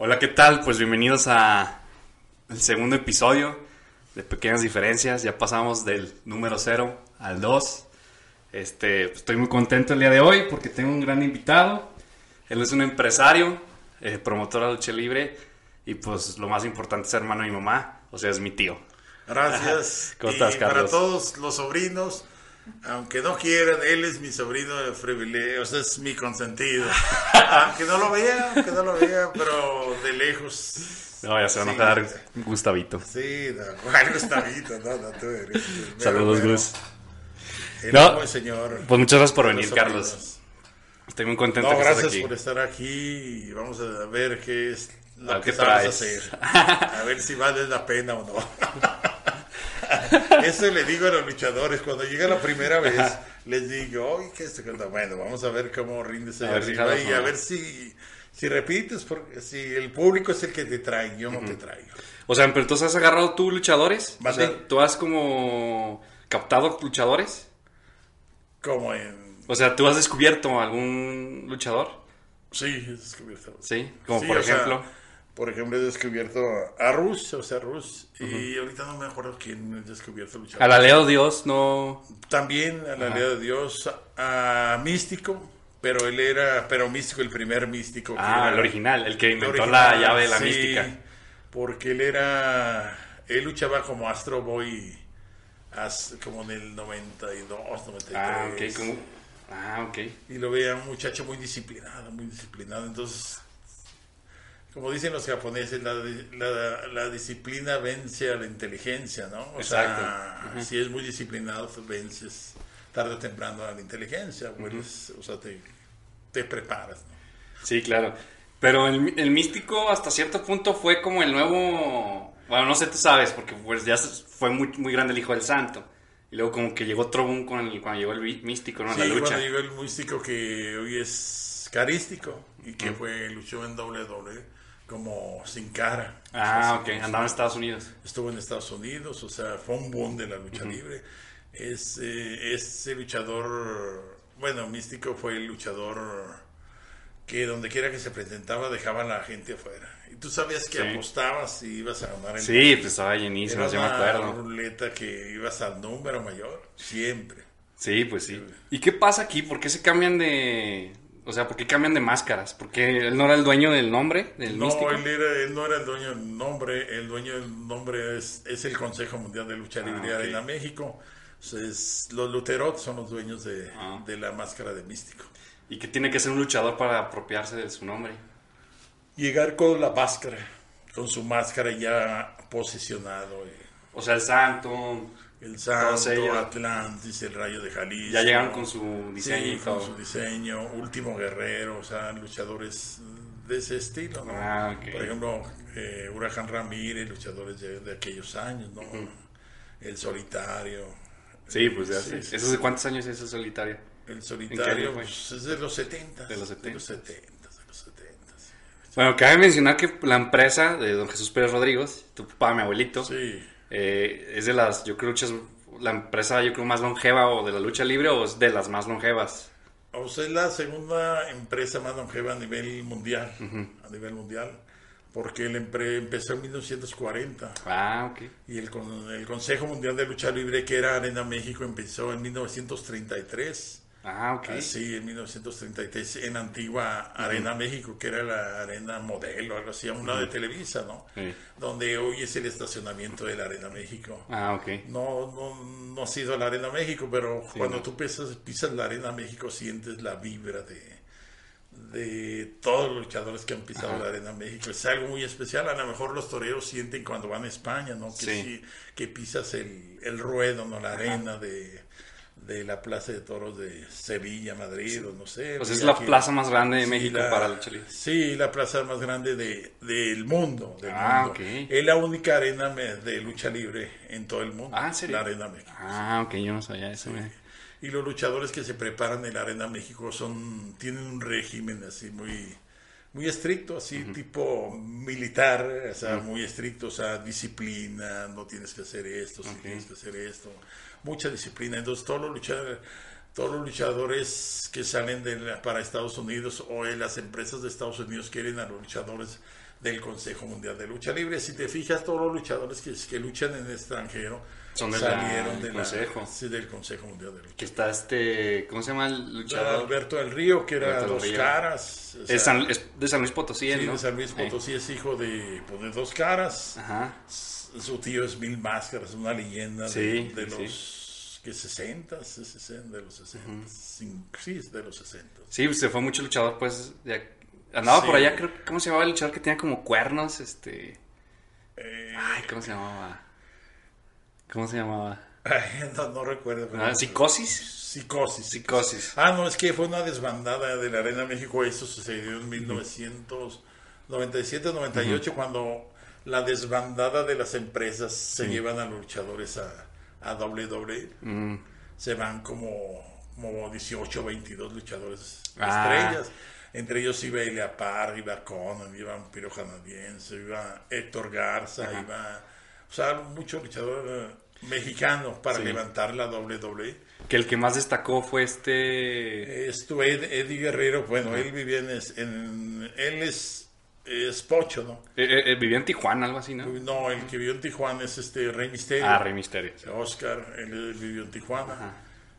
Hola, ¿qué tal? Pues bienvenidos a el segundo episodio de Pequeñas Diferencias. Ya pasamos del número 0 al 2. Este, estoy muy contento el día de hoy porque tengo un gran invitado. Él es un empresario, eh, promotor de lucha libre y pues lo más importante es hermano de mi mamá, o sea, es mi tío. Gracias. ¿Cómo Y estás, Para Carlos? todos los sobrinos, aunque no quieran, él es mi sobrino de privilegio, o sea, es mi consentido. aunque no lo vea, aunque no lo vea, pero de lejos. No, ya se van a Sí. dar Gustavito. Sí, no, ¿cuál Gustavito? No, no, tú eres. Saludos, mero. Gus. El No, señor. Pues muchas gracias por venir. Carlos. Estoy muy contento No, que estés gracias aquí. por estar aquí vamos a ver qué es lo A que qué sabes hacer. A ver si vale la pena o no. Eso le digo a los luchadores, cuando llega la primera vez, les digo, oye, ¿qué es esto? Bueno, vamos a ver cómo rindes ahí arriba y a ver si, si repites, porque si el público es el que te trae, yo no te traigo. O sea, pero entonces has agarrado tú luchadores. O sea, tú has como captado luchadores. Como en... O sea, tú has descubierto algún luchador. Sí, he descubierto. Sí, como Sí, por sea, ejemplo. Por ejemplo, he descubierto a Rus, o sea, Rus, y ahorita no me acuerdo quién he descubierto luchador. A la Leo Dios no. También a la de Dios, a Místico, pero él era, pero Místico, el primer Místico. Ah, era- el original, el que el inventó original, la llave de la sí, mística. Porque él era, él luchaba como Astro Boy, as- como en el 92, 93. Ah, ok. como- Ah, ok. Y lo veía un muchacho muy disciplinado, muy disciplinado. Entonces, como dicen los japoneses, la, la- la disciplina vence a la inteligencia, ¿no? O sea, Exacto. si es muy disciplinado, pues vences tarde o temprano a la inteligencia, o eres- o sea, te, te preparas, ¿no? Sí, claro. Pero el, el místico hasta cierto punto fue como el nuevo. Bueno, no sé, tú sabes, porque pues ya fue muy, muy grande el hijo del santo. Y luego como que llegó otro boom con el, cuando llegó el místico, ¿no? Sí, la lucha. cuando llegó el místico que hoy es carístico y que fue, luchó en WWE como sin cara. Ah, O sea, ok. Andaba en Estados Unidos. estuvo en Estados Unidos, o sea, fue un boom de la lucha libre. Es, eh, ese luchador, bueno, Místico fue el luchador que donde quiera que se presentaba dejaba a la gente afuera. Y tú sabías que Sí. apostabas y ibas a ganar el Sí, pues estaba llenísimo, Era yo me una acuerdo. ruleta que ibas al número mayor, siempre. Sí, pues sí. ¿Y qué pasa aquí? ¿Por qué se cambian de... O sea, ¿por qué cambian de máscaras? ¿Porque él no era el dueño del nombre, del No, místico? él, era, él no era el dueño del nombre, el dueño del nombre es, es el Consejo Mundial de Lucha Libre Ah, ok. Arena México. Entonces, los Luterot son los dueños de, Ah. de la máscara de místico. ¿Y qué tiene que ser un luchador para apropiarse de su nombre? Llegar con la máscara, con su máscara ya posicionado. eh, O sea, el santo... El Santo, ellos. Atlantis, el Rayo de Jalisco. Ya llegaron con su diseño Sí, con su diseño, Último Guerrero, o sea, luchadores de ese estilo, ¿no? Ah, ok. Por ejemplo, eh, Huracán Ramírez, luchadores de, de aquellos años, ¿no? El Solitario. Sí, pues ya Sí, sé. sí, ¿Eso de cuántos años es ese solitario? El Solitario pues, es de los 70. De los 70. De los 70, de los 70. sí. Bueno, cabe mencionar que la empresa de don Jesús Pérez Rodríguez, tu papá, mi abuelito, Sí. Eh, es de las, yo creo, luchas, la empresa, yo creo, más longeva o de la lucha libre o es de las más longevas. O sea, es la segunda empresa más longeva a nivel mundial. A nivel mundial. Porque el empezó en 1940. Ah, ok. Y el, con- el Consejo Mundial de Lucha Libre, que era Arena México, empezó en 1933. Ah, ok. Así, en 1933, en antigua Arena México, que era la arena modelo, algo así, a un lado de Televisa, ¿no? Sí. Donde hoy es el estacionamiento de la Arena México. Ah, ok. No, no, no ha sido la Arena México, pero cuando no. tú pisas, pisas la Arena México sientes la vibra de, de todos los luchadores que han pisado la Arena México. Es algo muy especial. A lo mejor los toreros sienten cuando van a España, ¿no? Que, Sí. sí- que pisas el, el ruedo, ¿no? La arena de, de la Plaza de Toros de Sevilla, Madrid, o no sé. Pues es la aquí- plaza más grande de Sí, México la- para lucha libre. Sí, la plaza más grande de, del mundo. del Ah, mundo. ok. Es la única arena de lucha libre en todo el mundo. Ah, ¿en serio? La Arena México. Ah, ok, yo no sabía eso. Y los luchadores que se preparan en la Arena México son tienen un régimen así muy muy estricto, así tipo militar, o sea, muy estricto, o sea, disciplina, no tienes que hacer esto, Ok. tienes que hacer esto, mucha disciplina. Entonces todos los luchadores todos los luchadores que salen de la- para Estados Unidos o en las empresas de Estados Unidos quieren a los luchadores del Consejo Mundial de Lucha Libre. Si te fijas, todos los luchadores que, que luchan en el extranjero Son salieron de la- sí, del Consejo Mundial de Lucha Que está este, ¿cómo se llama el luchador? Alberto del Río, que era Alberto dos Río. caras. o sea, Es, San- es de San Luis Potosí, sí, ¿no? de San Luis Sí. Potosí es hijo de, pues, de dos caras. Ajá. Su tío es Mil Máscaras, una leyenda Sí, de, de sí. los que 60, 60, de los 60, cin- sí, es de los 60. Sí, se fue mucho luchador, pues. de- andaba Sí. por allá, creo. ¿Cómo se llamaba el luchador que tenía como cuernos? Este. Eh, Ay, ¿cómo se llamaba? ¿Cómo se llamaba? ay, no, no recuerdo. pero- Ah, ¿Psicosis? Psicosis. Psicosis. Ah, no, es que fue una desbandada de la Arena México. Eso sucedió en 1997-98, cuando la desbandada de las empresas se llevan a los luchadores a, a WWE. Mm. Se van como, como 18 22 luchadores Ah. estrellas. Entre ellos iba Elia Parr, iba Conan, iba Vampiro Canadiense, iba Héctor Garza, iba. O sea, mucho luchador eh, mexicano para Sí. levantar la WWE. Que el que más destacó fue este. Esto, Ed- Eddie Guerrero, bueno, él vivía en, es- en- él es, es Pocho, ¿no? eh, eh, eh, vivía en Tijuana, algo así, ¿no? No, el que vivió en Tijuana es este Rey Misterio. Ah, Rey Misterio. sí. Oscar, él, vivió en Tijuana. Ajá.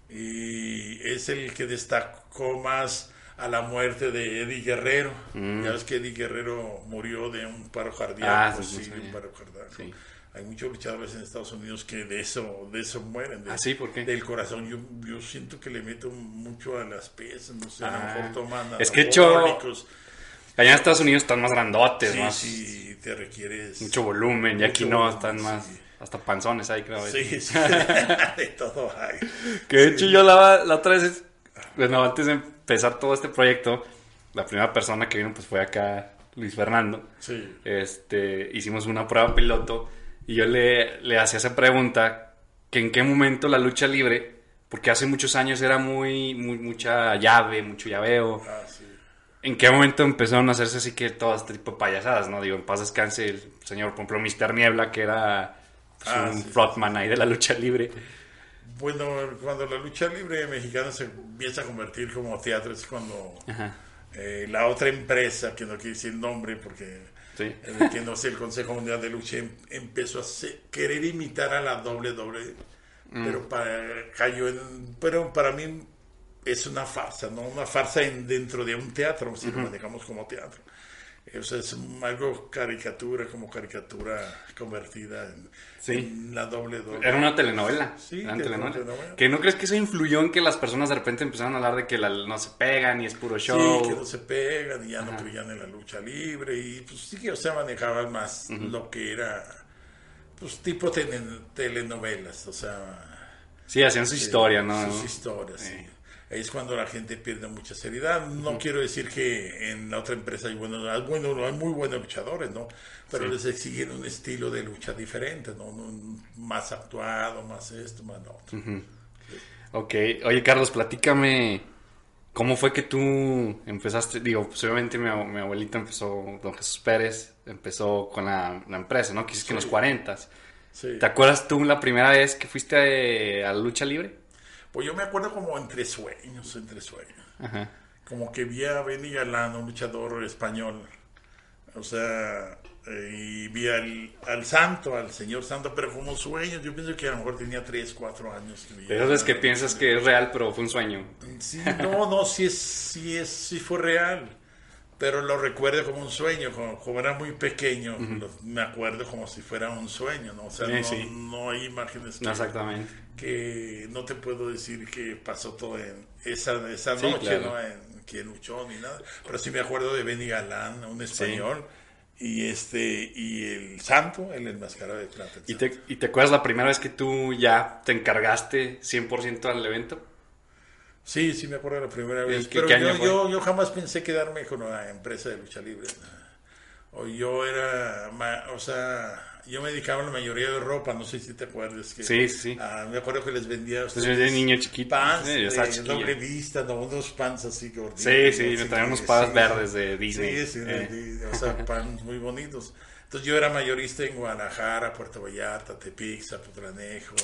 Y es el que destacó más a la muerte de Eddie Guerrero. Ya ves que Eddie Guerrero murió de un paro cardíaco. Mm. Ah, sí, sí, sí, de un paro cardíaco. Sí. Hay muchos luchadores en Estados Unidos que de eso, de eso mueren. de- Ah, sí, ¿por qué? Del corazón. Yo, yo siento que le meto mucho a las piezas. No sé, a Ah. lo mejor toman Es que, hecho. Allá en Estados Unidos están más grandotes, Sí, más. sí, te requieres. Mucho volumen. Y aquí no, volumen, están más. sí. Hasta panzones ahí, creo. Sí, sí, de todo hay. Que de hecho yo la, la otra vez, bueno, antes de empezar todo este proyecto, la primera persona que vino pues fue acá Luis Fernando. Sí. Este, hicimos una prueba piloto y yo le, le hacía esa pregunta, que en qué momento la lucha libre, porque hace muchos años era muy, muy mucha llave, mucho llaveo, Ah, sí. ¿En qué momento empezaron a hacerse así que todo este tipo payasadas, no? Digo, en paz descanse el señor, por ejemplo, Mr. Niebla, que era pues, Ah, un sí, frontman ahí de la lucha libre. Bueno, cuando la lucha libre mexicana se empieza a convertir como teatro es cuando eh, la otra empresa, que no quiero decir nombre porque sí. eh, que no sé, el Consejo Mundial de Lucha em- empezó a querer imitar a la WWE, Mm. pero para, cayó en, pero para mí es una farsa, ¿no? Una farsa en, dentro de un teatro, si lo manejamos como teatro. O sea, es algo caricatura, como caricatura convertida en, Sí. en la WWE. Era una telenovela. Sí, era una telenovela. telenovela. ¿Que no crees que eso influyó en que las personas de repente empezaron a hablar de que la- no se pegan y es puro show? Sí, que no se pegan y ya no creían en la lucha libre y pues sí que o sea manejaban más lo que era pues tipo tele- telenovelas, o sea, Sí, hacían su historia, ¿no? sus historias. sí. Ahí es cuando la gente pierde mucha seriedad. No quiero decir que en la otra empresa hay buenos, hay, bueno, hay muy buenos luchadores, ¿no? Pero les exigen un estilo de lucha diferente, ¿no? Un- Más actuado, más esto, más lo otro. Ok, oye Carlos, platícame cómo fue que tú empezaste, digo, pues obviamente mi, mi abuelita empezó, don Jesús Pérez, empezó con la, la empresa, ¿no? Quizás que en los 40. Sí. ¿Te acuerdas tú la primera vez que fuiste a, a la lucha libre? Pues yo me acuerdo como entre sueños, entre sueños. Ajá. como que vi a Benny Galán, un luchador español. O sea, eh, y vi al, al santo, al señor santo, pero como sueños. Yo pienso que a lo mejor tenía 3, 4 años. Pero es que piensas que es real, pero fue un sueño. Sí, no, no, sí, es, sí, es, sí fue real. Pero lo recuerdo como un sueño. Como, como era muy pequeño, lo- me acuerdo como si fuera un sueño, ¿no? O sea, Sí, no, sí. no hay imágenes que, No exactamente. que no te puedo decir que pasó todo en esa, esa Sí, noche, claro. ¿no? En quién luchó ni nada. Pero sí me acuerdo de Benny Galán, un español, y este, y el santo, el enmascarado de plata. ¿Y te, ¿Y te acuerdas la primera vez que tú ya te encargaste 100% al evento? Sí, sí me acuerdo la primera vez. Pero yo, yo, yo jamás pensé quedarme con una empresa de lucha libre. o yo era, o sea, yo me dedicaba a la mayoría de ropa, no sé si te acuerdas que Sí, sí, ah, me acuerdo que les vendía a Pues yo de niño chiquito. pants Sí, de chiquillo. doble vista, no, unos pants así gorditos. Sí, sí, me traían unos pads sí, verdes de Disney. Sí, sí, Eh. de- o sea, pants muy bonitos. Entonces yo era mayorista en Guadalajara, Puerto Vallarta, Tepic, Zapotlanejo,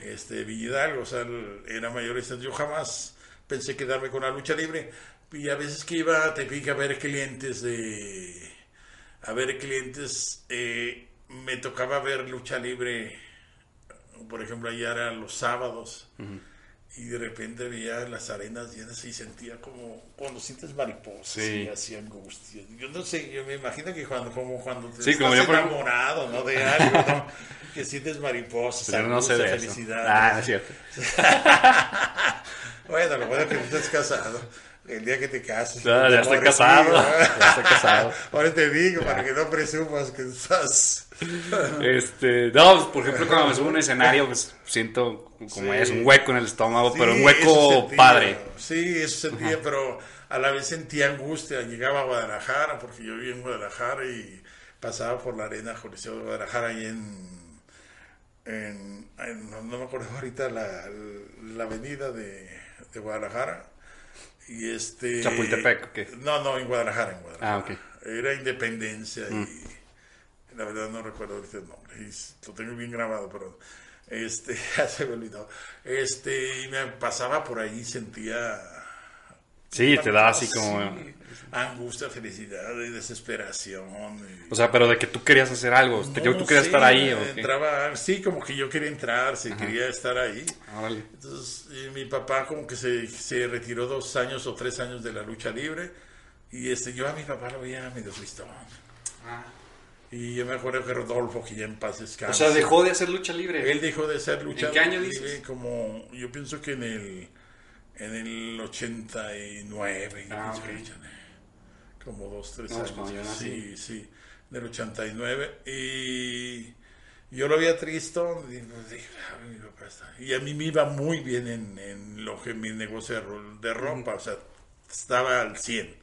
este, Villa Hidalgo, o sea, era mayorista. Yo jamás pensé quedarme con la lucha libre. Y a veces que iba a Tepic a ver clientes de... A ver clientes, eh, me tocaba ver lucha libre, por ejemplo, allá eran los sábados. Y de repente veía las arenas llenas y sentía como cuando sientes mariposas Sí. y así angustia. Yo no sé, yo me imagino que cuando, como cuando te Sí, estás como yo, por enamorado, ¿no? De algo, ¿no? Que sientes mariposas, Pero no sé de eso. felicidad. Ah, no es cierto. Bueno, lo bueno es que no estás casado. El día que te cases. Ya, estoy casado. Ya estoy casado. Ahora te digo, para que no presumas que estás. Este, no, pues, por ejemplo, cuando me subo a un escenario, pues siento como Sí. es un hueco en el estómago, pero un hueco sentía, padre. Sí, eso sentía, pero a la vez sentía angustia. Llegaba a Guadalajara, porque yo vivía en Guadalajara y pasaba por la arena Coliseo de Guadalajara y en. en- en- no, no me acuerdo ahorita la, la avenida de, de Guadalajara. Y este. Chapultepec, ¿o qué? No, no, en Guadalajara, en Guadalajara. Ah, ok. Mm. Era Independencia y la verdad no recuerdo ahorita el nombre. Y lo tengo bien grabado, pero este, ya se me olvidó. Este, y me pasaba por ahí, sentía Sí, te da así como... Sí, angustia, felicidad y desesperación. y- O sea, pero de que tú querías hacer algo, No tú querías sé, estar ahí o entraba, sí, como que yo quería entrar, sí, quería estar ahí. Entonces, y mi papá como que se, se retiró dos años o tres años de la lucha libre. Y este, yo a mi papá lo veía medio tristón. Y yo me acuerdo que Rodolfo, que ya en paz descansa. O sea, dejó de hacer lucha libre. Él dejó de ser luchador. qué año libre dices? Como, yo pienso que en el, en el 89. yo Ah, pienso ok. que lucha- Como dos, tres No, pues años. Sí, sí. Del 89. Y yo lo veía tristón. Y pues dije, "Ay, mi papá está". Y a mí me iba muy bien en, en lo que mi negocio de, ro- de ropa. O sea, estaba al 100.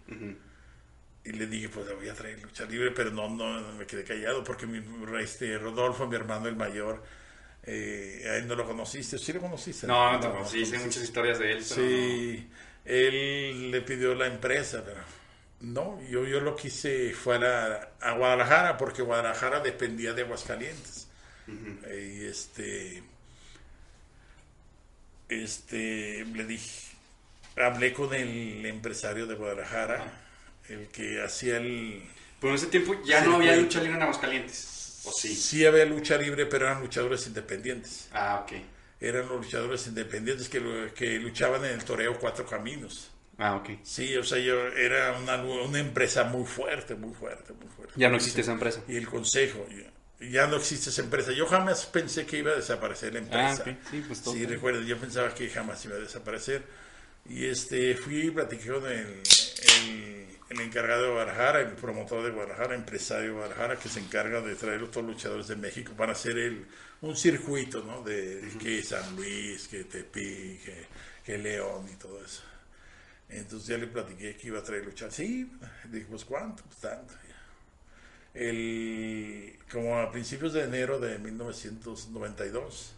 Y le dije, pues le voy a traer lucha libre, pero no, no, no me quedé callado porque mi, este, Rodolfo, mi hermano el mayor, eh, a él no lo conociste, sí lo conociste. No, no, no, lo sí, sé muchas historias de él. pero Sí, él le pidió la empresa, pero no, yo, yo lo quise fuera a Guadalajara porque Guadalajara dependía de Aguascalientes. Eh, y este, este, le dije, hablé con el empresario de Guadalajara, el que hacía el... Pero en ese tiempo ya no había lucha libre en Aguascalientes. ¿O sí? Sí había lucha libre, pero eran luchadores independientes. Ah, ok. Eran los luchadores independientes que, que luchaban en el toreo Cuatro Caminos. Ah, ok. Sí, o sea, yo era una, una empresa muy fuerte, muy fuerte, muy fuerte. Ya no existe esa empresa. Y el consejo, ya no existe esa empresa. Yo jamás pensé que iba a desaparecer la empresa. Ah, ok. Sí, pues todo. Sí, recuerda, yo pensaba que jamás iba a desaparecer. Y este, fui y platiqué con el, el, el encargado de Guadalajara, el promotor de Guadalajara, empresario de Guadalajara, que se encarga de traer a todos los luchadores de México para hacer el, un circuito, ¿no? De que San Luis, que Tepic, que, que León y todo eso. Entonces ya le platiqué que iba a traer luchar. Sí, dije, pues cuánto, pues tanto. El, como a principios de enero de 1992,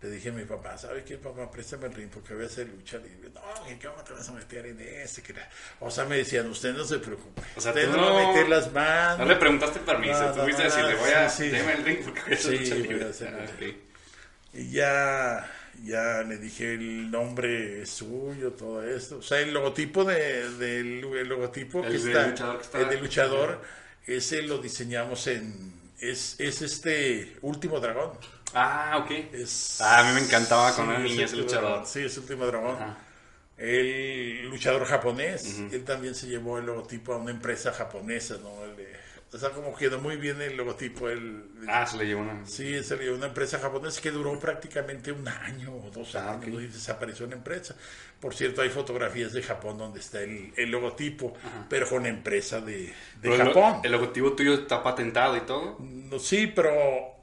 le dije a mi papá, ¿sabes qué, papá? Préstame el ring porque voy a hacer lucha libre. No, ¿cómo te vas a meter en ese? Que la-". O sea, me decían, usted no se preocupe. O sea, usted tú no va a no- meter las manos. No le preguntaste permiso, No, tú no, no, a decirle, no, voy a... sí, el ring porque voy a hacer Sí, lucha voy a hacer Ah, lucha ok. Y ya, ya le dije el nombre suyo, todo esto. O sea, el logotipo de, del el logotipo El que del está, luchador que está- el de luchador, ese lo diseñamos en, es, es este último dragón. Ah, ok. Es, Ah, a mí me encantaba era es niño ese luchador. Dragón. Sí, es último dragón. Ajá. El luchador japonés, él también se llevó el logotipo a una empresa japonesa, ¿no? El de- o sea, como quedó muy bien el logotipo. El, Ah, se le llevó una... Sí, salió una empresa japonesa que duró prácticamente un año o dos Ah, años y desapareció la empresa. Por cierto, hay fotografías de Japón donde está el, el logotipo, pero con empresa de, de el- Japón. El logotipo tuyo está patentado y todo. No, sí, pero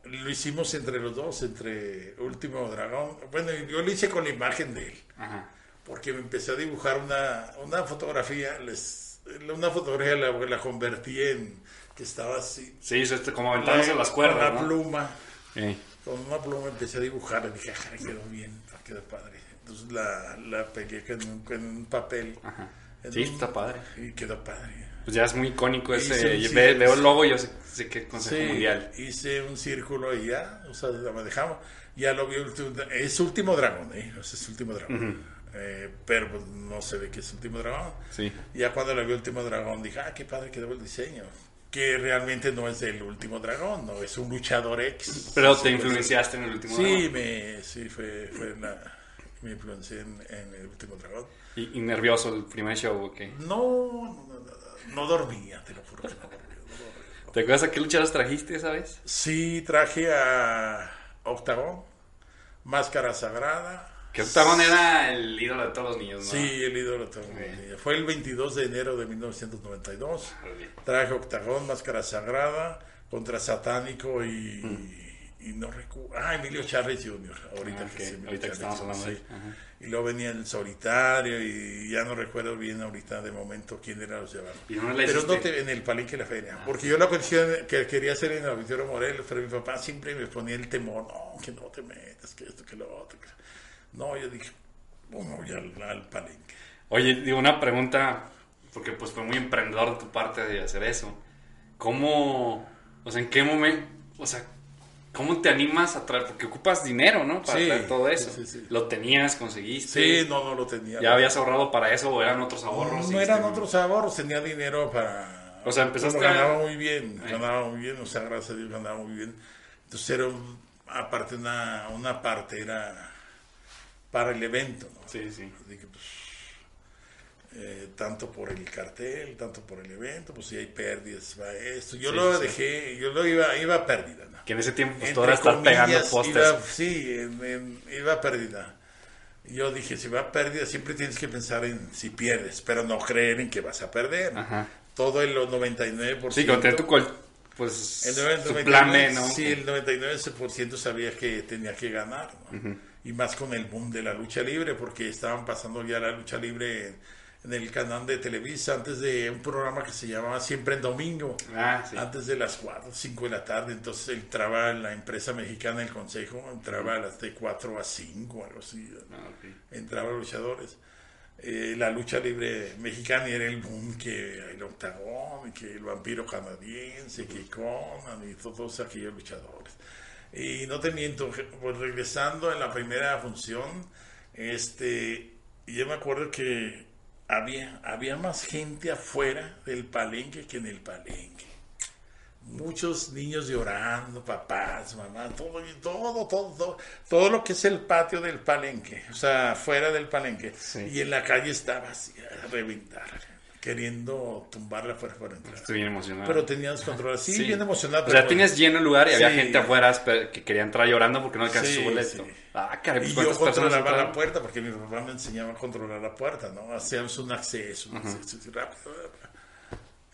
lo hicimos entre los dos, entre Último Dragón. Bueno, yo lo hice con la imagen de él, Ajá. porque me empecé a dibujar una, una fotografía, les, una fotografía la, la convertí en que estaba así. Sí, hizo este, como aventándose las cuerdas. Con la ¿no? pluma. Sí. Con una pluma empecé a dibujar y dije, ay, quedó bien, quedó padre. Entonces la, la pegué con un, con un papel. Ajá. En Sí, un- está padre. Y quedó padre. Pues ya es muy icónico ese. Hice ve- veo el logo y yo sé, sé que Consejo Sí, Mundial. hice un círculo y ya, o sea, me dejamos. Ya lo vi, es último dragón, ¿eh? O sea, es último dragón. Eh, pero pues, no se ve que es último dragón. Sí. Ya cuando lo vi último dragón dije, ah, qué padre quedó el diseño. Que realmente no es el último dragón, no, es un luchador X. Pero te influenciaste en el último Sí, dragón. me, sí fue, fue la, me influencié en, en el último dragón. Y, y nervioso el primer show, ok. No, no, no, no, no dormía, te lo juro no dormía. no. ¿Te acuerdas a qué luchadoras trajiste esa vez? Sí, traje a Octagón, Máscara Sagrada. Que Octagon era el ídolo de todos los niños, ¿no? Sí, el ídolo de todos los Sí. días. Fue el 22 de enero de 1992. Órale. Traje Octagón, Máscara Sagrada, contra Satánico y, Mm. y no recuerdo. Ah, Emilio Charles Jr. Ahorita Ah, que Ahorita que estamos hablando de sí. Y luego venía el solitario y ya no recuerdo bien ahorita de momento quién era los llevaron. ¿Y dónde la Pero no te, en el palenque de la feria. Porque yo la cuestión que quería hacer en el auditorio Morelos, pero mi papá siempre me ponía el temor, no, que no te metas, que esto, que lo otro. que- No, yo dije, bueno, voy al, al palenque. Oye, digo, una pregunta, porque pues fue muy emprendedor de tu parte de hacer eso. ¿Cómo, o sea, en qué momento, o sea, cómo te animas a traer, porque ocupas dinero, ¿no? Para Sí, traer todo eso. sí, sí. ¿Lo tenías, conseguiste? Sí, no, no lo tenía. ¿Ya habías ahorrado para eso o eran otros ahorros? No, Hiciste- eran otros ahorros, tenía dinero para... O sea, empezaste Bueno, a- ganaba muy bien, Ay. ganaba muy bien, o sea, gracias a Dios ganaba muy bien. Entonces era, un- aparte, una, una parte era para el evento, ¿no? Sí, sí. Dije, pues, eh, tanto por el cartel, tanto por el evento, pues si hay pérdidas, va esto. Yo Sí, lo sí. dejé, yo lo iba, iba a pérdida, ¿no? Que en ese tiempo pues era estar pegando postes. iba- sí, en- en- iba a pérdida. Yo dije, si va a pérdida, siempre tienes que pensar en si pierdes, pero no creer en que vas a perder. Ajá. Todo el 99%. Sí, con tener tu col, pues El su 99, plan B, ¿no? Sí, el 99% sabía que tenía que ganar. ¿no? Y más con el boom de la lucha libre, porque estaban pasando ya la lucha libre en, en el canal de Televisa, antes de un programa que se llamaba Siempre en Domingo. Ah, sí. Antes de las 4, 5 de la tarde, entonces entraba la empresa mexicana, el consejo, entraba a las de 4 a 5, algo así. Ah. Entraban luchadores. Eh, la lucha libre mexicana era el boom que el octagón, que el vampiro canadiense, que Conan y todos aquellos luchadores. Y no te miento, pues regresando en la primera función, este, yo me acuerdo que había, había más gente afuera del palenque que en el palenque muchos niños llorando, papás, mamás, todo, todo, todo, todo, todo lo que es el patio del palenque, o sea, fuera del palenque. Sí. Y en la calle estaba así, a reventar, queriendo tumbarla fuera para entrar. Estoy bien emocionado. Pero tenías control, sí, Sí. bien emocionado. o sea, bueno. tienes lleno el lugar y había Sí. gente afuera que quería entrar llorando porque no alcanzó Sí, su boleto. Ah, caray, pues Y yo ¿cuántas personas controlaba la puerta porque mi papá me enseñaba a controlar la puerta, ¿no? Hacíamos un acceso, un acceso así rápido. rápido.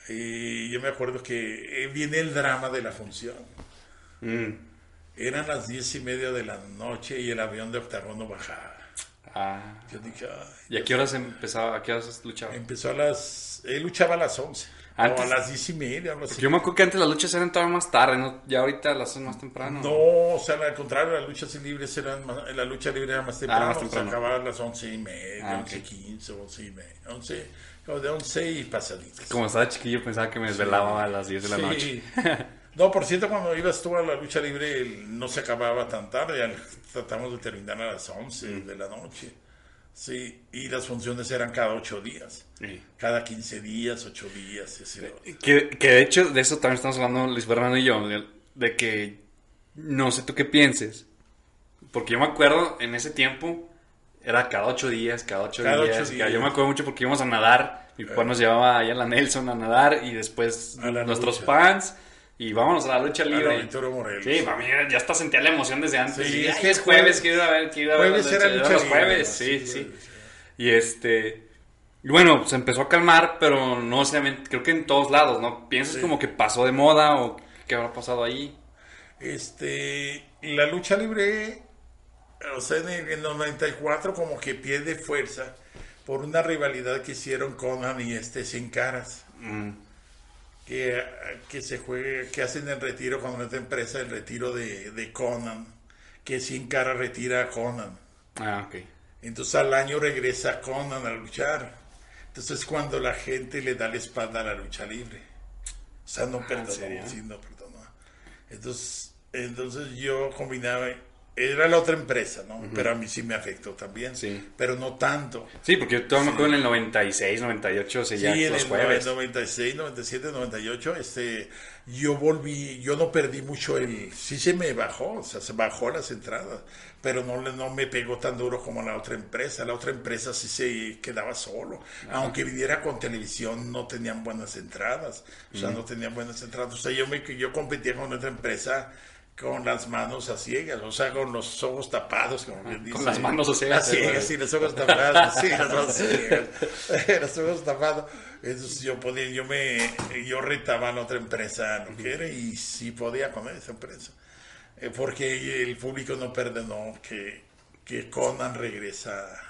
Y yo me acuerdo que eh, viene el drama de la función. Mm. Eran las diez y media de la noche y el avión de octagón no bajaba. Ah. Yo dije, ay, ¿Y a qué horas empezaba? ¿A qué horas luchaba? empezó a las... Él luchaba a las once. Antes- O a las diez y media, algo así. Yo me acuerdo que antes las luchas eran todavía más tarde, ¿no? Ya ahorita las son más temprano. No, o sea, al contrario, las luchas libres eran más, la lucha libre era más temprano, Ah, más se temprano. acababa a las once y media, Ah, once ok. quince, once y media, once, como de once y pasaditas. Como estaba chiquillo pensaba que me desvelaba a las 10 de la Sí. noche. No, por cierto, cuando ibas tú a la lucha libre no se acababa tan tarde, tratamos de terminar a las 11 Mm. de la noche. Sí, y las funciones eran cada ocho días, Sí. cada 15 días, ocho días. así. Que, que de hecho de eso también estamos hablando Luis Fernando y yo, de, de que no sé tú qué pienses, porque yo me acuerdo en ese tiempo era cada ocho días, cada ocho Cada días, ocho días. yo me acuerdo mucho porque íbamos a nadar, mi papá nos llevaba allá a la Nelson a nadar y después nuestros lucha. pants y vámonos a la lucha libre. Morelos. Sí, mami, ya hasta sentía la emoción desde antes. Sí, Y, es "Ay, que es jueves, jueves- quiero ir a ver, quiero ir a ver Jueves era lucha, lucha los libre, jueves, sí, Sí, Y este. y Bueno, se empezó a calmar, pero no sé, creo que en todos lados, ¿no? ¿Piensas Sí. como que pasó de moda o qué habrá pasado ahí? Este, la lucha libre, o sea, en el, en el 94 como que pierde fuerza, por una rivalidad que hicieron Conan y este Sin Caras. Mm. Que, que se juegue, que hacen el retiro con esta empresa, el retiro de, de Conan, que Sin Cara retira a Conan. Ah, ok. Entonces al año regresa Conan a luchar. Entonces es cuando la gente le da la espalda a la lucha libre. O sea, no perdonó, serio? sí, no perdonó. Entonces, entonces yo combinaba, era la otra empresa, ¿no? Pero a mí sí me afectó también. Sí. Pero no tanto. Sí, porque yo todavía me acuerdo en el 96, 98, o sea, Sí, ya en los el jueves. 96, 97, 98, este, yo volví, yo no perdí mucho el, sí se me bajó, o sea, se bajó las entradas, pero no, le- no me pegó tan duro como la otra empresa, la otra empresa sí se quedaba solo, aunque viviera con televisión, no tenían buenas entradas, o sea, no tenían buenas entradas, o sea, yo, me, yo competía con otra empresa con las manos a ciegas, o sea, con los ojos tapados, como bien dice. las manos a ciegas, A ciegas, sí, los ojos tapados, sí, las manos ciegas, los ojos tapados. Entonces yo podía, yo me, yo retaba a la otra empresa que era y sí podía con esa empresa. Eh, porque el público no perdonó que, que Conan regresa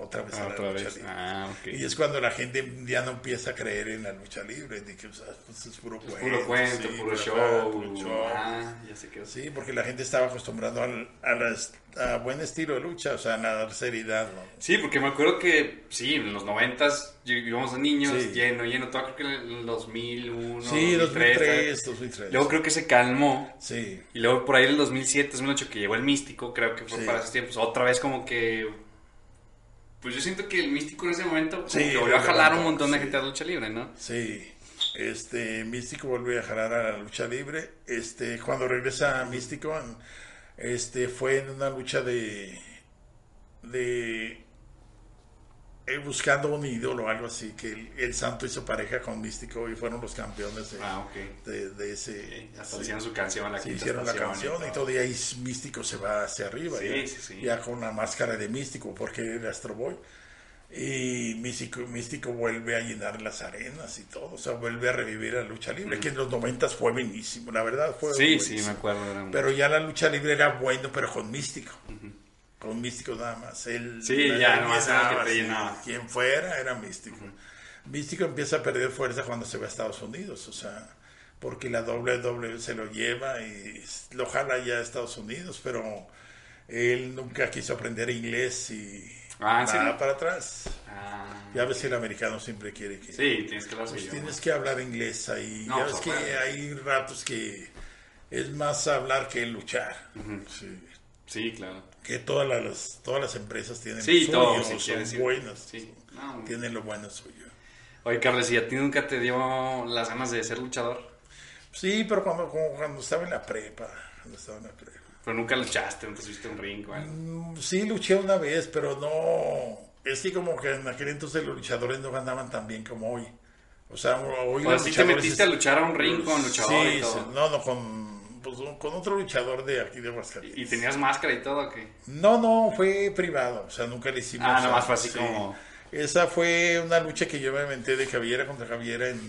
otra vez a la Otra lucha vez. libre. Ah, ok. Y es cuando la gente ya no empieza a creer en la lucha libre, de que o sea, pues es puro cuento. Puro cuento, sí, puro show. puro show. Ah, ya sé qué. Sí, porque la gente estaba acostumbrado al, a, las- a buen estilo de lucha, o sea, a la seriedad, ¿no? Sí, porque me acuerdo que, sí, en los noventas íbamos a niños, Sí. lleno, lleno, todo creo que en el 2001, Sí, 2003. 2003, 2003. Luego creo que se calmó. Sí, Y luego por ahí en el 2007, 2008 que llegó el místico, creo que fue Sí. para esos tiempos, otra vez como que... Pues yo siento que el místico en ese momento como Sí, que volvió a jalar un montón de sí. gente a lucha libre, ¿no? sí. Este, Místico volvió a jalar a la lucha libre. Este, cuando regresa Místico, en- este, fue en una lucha de, de, eh, buscando un ídolo o algo así, que el, el Santo hizo pareja con Místico y fueron los campeones de, Ah, ok. de, de ese. Hasta sí. hicieron su canción, la Sí, hicieron la canción y todo, y ahí Místico se va hacia arriba, Sí, ya, sí, sí. ya con la máscara de Místico, porque era Astro Boy. Y Místico, Místico vuelve a llenar las arenas y todo, o sea, vuelve a revivir la lucha libre, que en los noventas fue buenísimo, la verdad fue Sí, sí, buenísimo. me acuerdo. Pero ya la lucha libre era bueno, pero con Místico. Con Místico nada más. Él, Sí, ya, que te sí. llenaba. Quien fuera era Místico. Místico empieza a perder fuerza cuando se va a Estados Unidos, o sea, porque la WWE se lo lleva y lo jala ya a Estados Unidos, pero él nunca quiso aprender inglés y Ah, ¿en nada para atrás. Ah, Ya ves que el americano siempre quiere que... sí, tienes que hablar Pues tienes que hablar inglés ahí. No, ya ves pues, que bueno. hay ratos que es más hablar que luchar. Sí. Sí, claro. Que todas las, todas las empresas tienen Sí, lo suyo, si quieres son buenas. Sí. No, Tienen lo bueno suyo. Oye, Carlos, ¿y a ti nunca te dio las ganas de ser luchador? Sí, pero cuando, cuando estaba en la prepa. Cuando estaba en la prepa. Pero nunca luchaste, nunca subiste un ring o algo. Mm, Sí, luché una vez, pero no. Es que como que en aquel entonces los luchadores no ganaban tan bien como hoy. O sea, hoy O sea, sí te luchadores metiste es- a luchar a un ring con luchador Sí, y todo. sí, no, no, con, pues, con otro luchador de aquí de Aguascalientes. ¿Y tenías máscara y todo qué? No, no, fue privado, o sea, nunca le hicimos. Ah, nomás fue así sí. como- Esa fue una lucha que yo me inventé de Javiera contra Javiera en,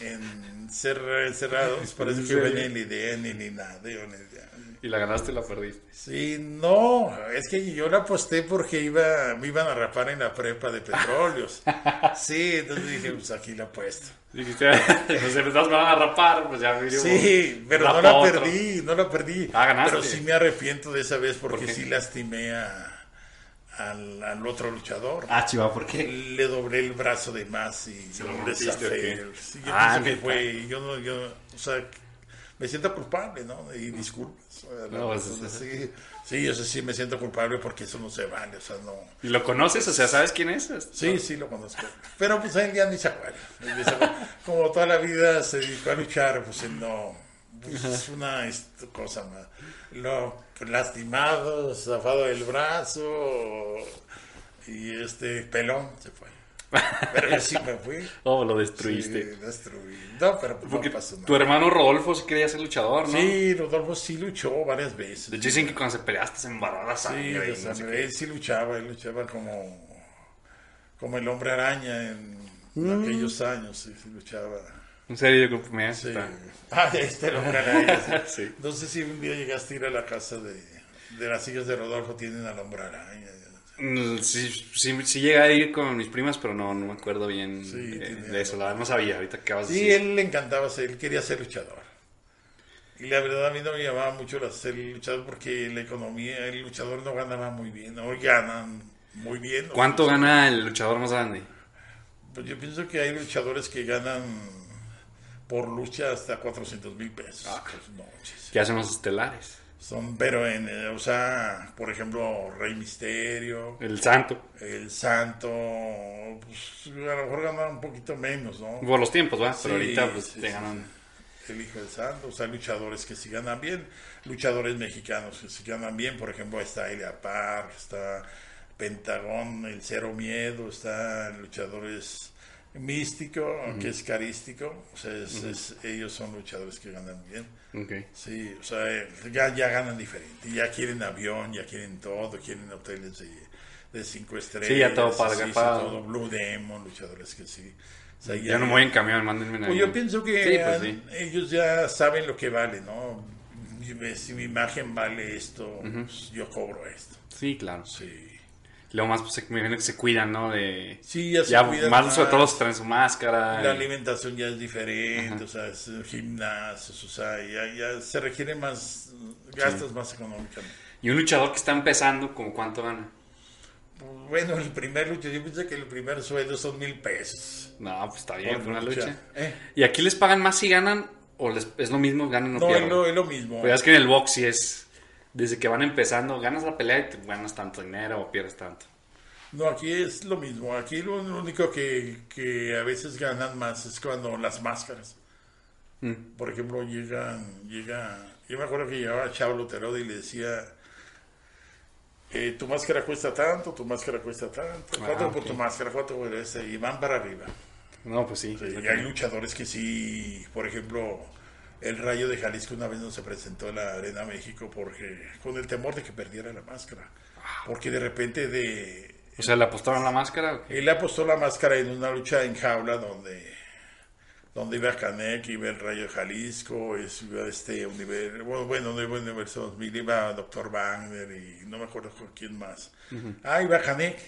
en Cerra- Encerrados. Parece que fue ni idea ni, ni nada. yo ni idea. Y la ganaste y la perdiste. Sí, no, es que yo la aposté porque iba, me iban a rapar en la prepa de petróleos. Sí, entonces dije, pues aquí la apuesto. Dijiste, pues se me van a rapar, pues ya mínimo. Sí, pero no la otro. perdí, no la perdí. Ah, ganaste. Pero sí me arrepiento de esa vez porque sí lastimé a, al, al otro luchador. Ah, chiva, ¿por qué? Le doblé el brazo de más y ¿Se lo rompiste? Sí, yo Ah, que fue, yo no, yo, o sea, me siento culpable, ¿no? Y disculpas. No, pues, Entonces, sí, sí, yo sé, sí me siento culpable porque eso no se vale, o sea, no. ¿Y lo conoces? O sea, ¿sabes quién es? Sí, sí lo conozco. Pero pues él ya ni se acuerda. Como toda la vida se dedicó a luchar, pues él no. Pues, es una cosa más. Lo lastimado, zafado del brazo y este pelón se fue. Pero yo sí me fui. Oh, lo Sí, destruiste. destruí. No, pero pues, Porque no pasó nada. tu hermano Rodolfo sí quería ser luchador, ¿no? Sí, Rodolfo sí luchó varias veces. De hecho, dicen que cuando se peleaste se embarró la Sí, sangre. de y no sé qué. él sí luchaba, él luchaba como, como el hombre araña en, Mm. aquellos años, sí, sí luchaba. En serio, me Sí. está. Ah, ya está el hombre araña. sí. Sí. No sé si un día llegaste a ir a la casa de, de las hijas de Rodolfo, tienen al hombre araña. Mm, Sí, sí, sí llegué a ir con mis primas, pero no, no me acuerdo bien Sí, eh, de eso. La verdad no sabía, ahorita que de Sí, decir. él le encantaba ser, él quería ser luchador. Y la verdad a mí no me llamaba mucho la ser luchador porque la economía, el luchador no ganaba muy bien. Hoy ganan muy bien. ¿Cuánto gana el luchador más grande? Pues yo pienso que hay luchadores que ganan por lucha hasta 400 mil pesos. Ah. Pues, no. ¿Qué hacen los estelares? Son, pero en, eh, o sea, por ejemplo, Rey Misterio, El santo. El Santo, pues a lo mejor ganan un poquito menos, ¿no? Por los tiempos, ¿va? Sí, Pero ahorita pues sí, te sí. ganan. el hijo del santo, o sea, luchadores que sí ganan bien, luchadores mexicanos que sí ganan bien, por ejemplo, está Elia Park, está Pentagón, el Cero Miedo, está luchadores místico, que es carístico, o sea, es- es- ellos son luchadores que ganan bien. Sí, o sea, ya, ya ganan diferente, ya quieren avión, ya quieren todo, quieren hoteles de, de cinco estrellas, Sí, ya todo sí, paga- sí, pago. todo, Blue Demon, luchadores que sí. O sea, Ya no me voy en camión, mándenme en pues yo pienso que Sí, pues sí. ellos ya saben lo que vale, ¿no? Si mi imagen vale esto, pues yo cobro esto. Sí, claro. Sí. Luego más, pues, se- se cuidan, ¿no? De... Sí, ya se Ya, cuidan más sobre todo traen su máscara. La y- alimentación ya es diferente, o sea, es gimnasios, o sea, ya, ya se requiere más gastos más económicamente. Y un luchador que está empezando, ¿como cuánto gana? Bueno, el primer lucha, yo pienso que el primer sueldo son mil pesos. No, pues está bien, una lucha. Eh, ¿Y aquí les pagan más si ganan? ¿O les, es lo mismo, ganan o No, pierden? es lo, es lo mismo. Pues es que en el box sí es... Desde que van empezando, ganas la pelea y te ganas tanto dinero o pierdes tanto. No, aquí es lo mismo. Aquí lo, único que, que a veces ganan más es cuando las máscaras. Mm. Por ejemplo, llegan, llega, yo me acuerdo que llegaba Chavo Lutero y le decía, eh, tu máscara cuesta tanto, tu máscara cuesta tanto, Ah, ¿cuánto por tu máscara? ¿Cuánto por ese? Y van para arriba. No, pues sí. Sí, y hay luchadores que sí, por ejemplo, el Rayo de Jalisco una vez no se presentó en la Arena México porque con el temor de que perdiera la máscara. Porque de repente de O sea, ¿le apostaron la máscara? él apostó la máscara en una lucha en jaula donde, donde iba Canek, iba el Rayo de Jalisco, iba este universo, bueno, bueno, no iba Universo 2000, iba Dr. Wagner y no me acuerdo con quién más. Ah, iba Canek,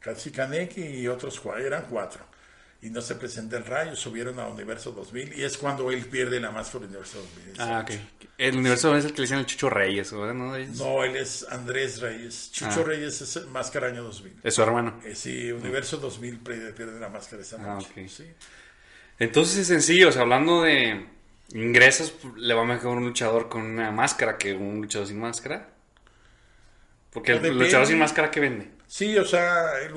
casi Canek y otros cuatro, eran cuatro. Y no se presenta el Rayo, subieron a Universo 2000 y es cuando él pierde la máscara Universo 2000. Ah, ok. El universo es el que le el Chucho Reyes, ¿verdad? ¿No? No, él es Andrés Reyes. Chucho Ah. Reyes es máscara año 2000. es su hermano. Eh, sí, Universo 2000 pierde la máscara esa Ah, noche. ok. sí. Entonces es sencillo, o sea, hablando de ingresos, le va mejor un luchador con una máscara que un luchador sin máscara. Porque el luchador sin máscara, ¿qué vende? Sí, o sea, el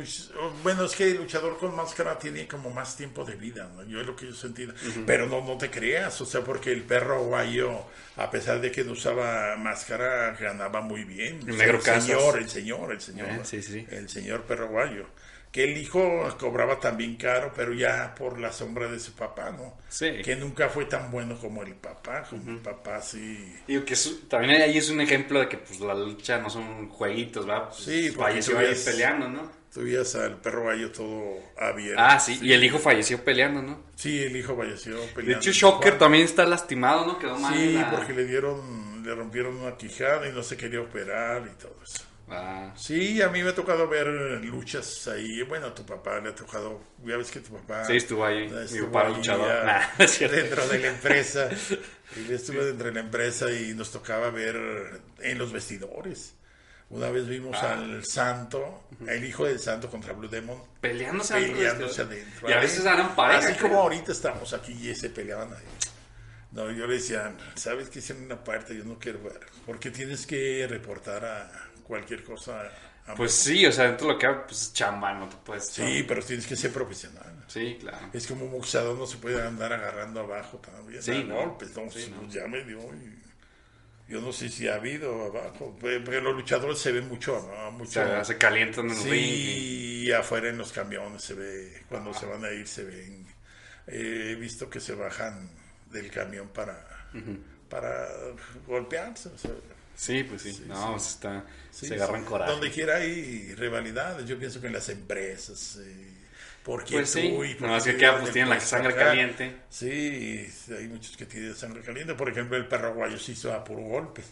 bueno, es que el luchador con máscara tiene como más tiempo de vida, ¿no? Yo es lo que yo sentí. Pero no, no te creas, o sea, porque el perro guayo, a pesar de que no usaba máscara, ganaba muy bien. Sea, Negro el Casas. señor, el señor, el señor. Eh, sí, sí. El señor perro guayo. Que el hijo cobraba también caro, pero ya por la sombra de su papá, ¿no? Sí. Que nunca fue tan bueno como el papá, como el papá sí. Digo que también ahí es un ejemplo de que pues la lucha no son jueguitos, ¿verdad? Pues, Sí, porque falleció ahí peleando, ¿no? Tuvías al perro guayo todo abierto. Ah, sí, y el hijo falleció peleando, ¿no? Sí, el hijo falleció De peleando. hecho, Shocker también está lastimado, ¿no? Quedó mal. Sí, la- porque le dieron, le rompieron una quijada y no se quería operar y todo eso. Ah, Sí, a mí me ha tocado ver luchas ahí. Bueno, a tu papá le ha tocado. Ya ves que tu papá. Sí, estuvo ahí. estuvo Mi papá ahí luchador. ya Nah, dentro de la empresa. Él estuvo dentro de la empresa y nos tocaba ver en los vestidores. Una vez vimos Ah. al santo, el hijo del santo contra Blue Demon, peleándose adentro. peleándose de- adentro. Y a veces eran parejas. Así como ahorita estamos aquí y se peleaban ahí. No, yo le decía, ¿sabes qué hicieron una parte? Yo no quiero ver. Porque tienes que reportar a cualquier cosa. a- Pues sí, o sea, dentro de lo que haga, pues es chamba, no te puedes. sí, pero tienes que ser profesional. Sí, claro. Es como un boxeador no se puede andar agarrando abajo también. Sí, a no. golpes, no, Sí, no. ya me dio. y- yo no sé si ha habido abajo. Porque los luchadores se ven mucho, ¿no? O Mucho. sea, se calientan en ring. Sí, afuera en los camiones se ve, cuando se van a ir se ven. Eh, he visto que se bajan del camión para, para golpearse. o sea, Sí, pues sí. no, pues está, sí, se agarran sí. coraje. Donde quiera hay rivalidades, yo pienso que en las empresas. Eh, porque Pues sí, tú y no, es que porque pues, tienen la sangre acá. caliente. Sí, hay muchos que tienen sangre caliente. Por ejemplo, el perro guayo se hizo a puro golpe.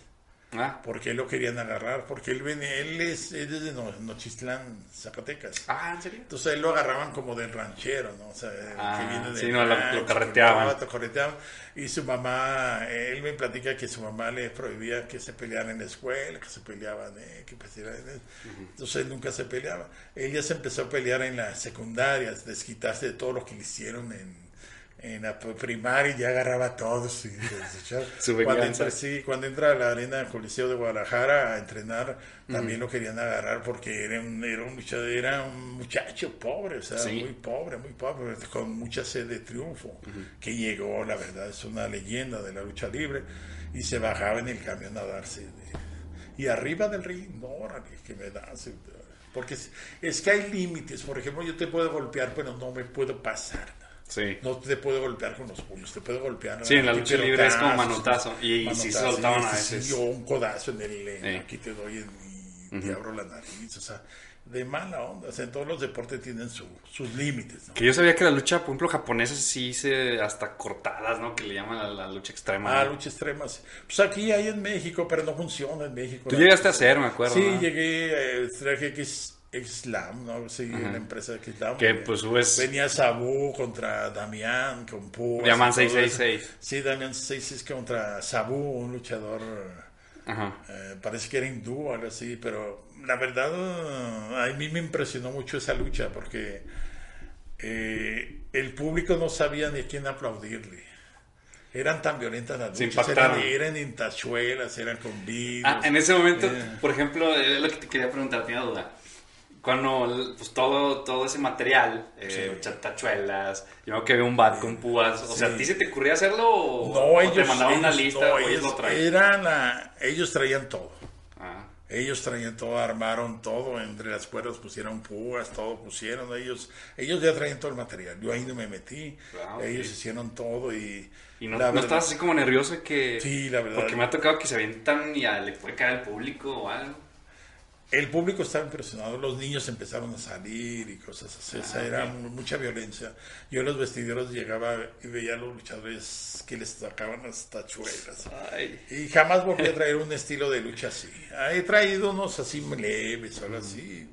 Ah. Porque él lo querían agarrar, porque él, venía, él es, es desde No- Nochistlán, Zacatecas. Ah, ¿en serio? Entonces él lo agarraban como del ranchero, ¿no? O sea, Ah, que viene de sí, no, lo- carreteaban. que lo correteaban. Y su mamá, él me platica que su mamá le prohibía que se pelearan en la escuela, que se peleaban, eh, que eh. Entonces él nunca se peleaba. Ella se empezó a pelear en la secundaria, desquitarse de todo lo que le hicieron en, en la primaria ya agarraba a todos. Y, cuando, entra, sí, cuando entra a la arena del Coliseo de Guadalajara a entrenar, también lo querían agarrar porque era un, era un luchador, era un muchacho pobre, o sea, Sí. muy pobre, muy pobre, con mucha sed de triunfo, que llegó, la verdad, es una leyenda de la lucha libre, y se bajaba en el camión a darse. de- y arriba del ring, no, que me das. Porque es, es que hay límites, por ejemplo, yo te puedo golpear, pero no me puedo pasar. Sí. No te puedo golpear con los puños, te puedo golpear. Sí, en la lucha libre es como manotazo, y- sí manotazo, soltaban y a sí, veces. O un codazo en el. en- Sí. Aquí te doy en, y te abro la nariz, o sea, de mala onda. O sea, en todos los deportes tienen su- sus límites, ¿no? Que yo sabía que la lucha, por ejemplo, japonesa sí se hasta cortadas, ¿no? Que le llaman la, la lucha extrema. Ah, ¿no? lucha extrema. sí. Pues aquí hay en México, pero no funciona en México. Tú llegaste a hacer, me acuerdo. Sí, ¿no? llegué, eh, traje X, Xlam, ¿no? Sí, la empresa de Xlam. Que, pues, subes- Venía Sabu contra Damián, con y todo 666. eso. Sí, Damián 666 contra Sabu, un luchador, Ajá. eh, parece que era hindú o algo así, pero la verdad eh, a mí me impresionó mucho esa lucha porque eh, el público no sabía ni a quién aplaudirle. Eran tan violentas las luchas, eran, eran en tachuelas, eran con vidrios. Ah, en ese momento, Eh. por ejemplo, es lo que te quería preguntar, tenía duda. Cuando, pues todo, todo ese material, eh, Sí. tachuelas, yo creo que había un bat con púas, o sea. ¿a ti se te ocurría hacerlo o, No, o ellos, te mandaban una lista no, o ellos ellos lo traían? eran la- ellos traían todo. Ah, Ellos traían todo, armaron todo, entre las cuerdas pusieron púas, todo pusieron, ellos ellos ya traían todo el material. Yo ahí no me metí, ellos hicieron todo y... y no, no estabas así como nervioso que... Sí, la verdad. Porque me ha tocado que se avientan y a- le puede caer al público o algo. El público estaba impresionado, los niños empezaron a salir y cosas así, o sea, Ah, era mucha violencia. Yo en los vestidores llegaba y veía a los luchadores que les sacaban las tachuelas. Ay. Y jamás volví a traer un estilo de lucha así. He traído unos así leves o algo así,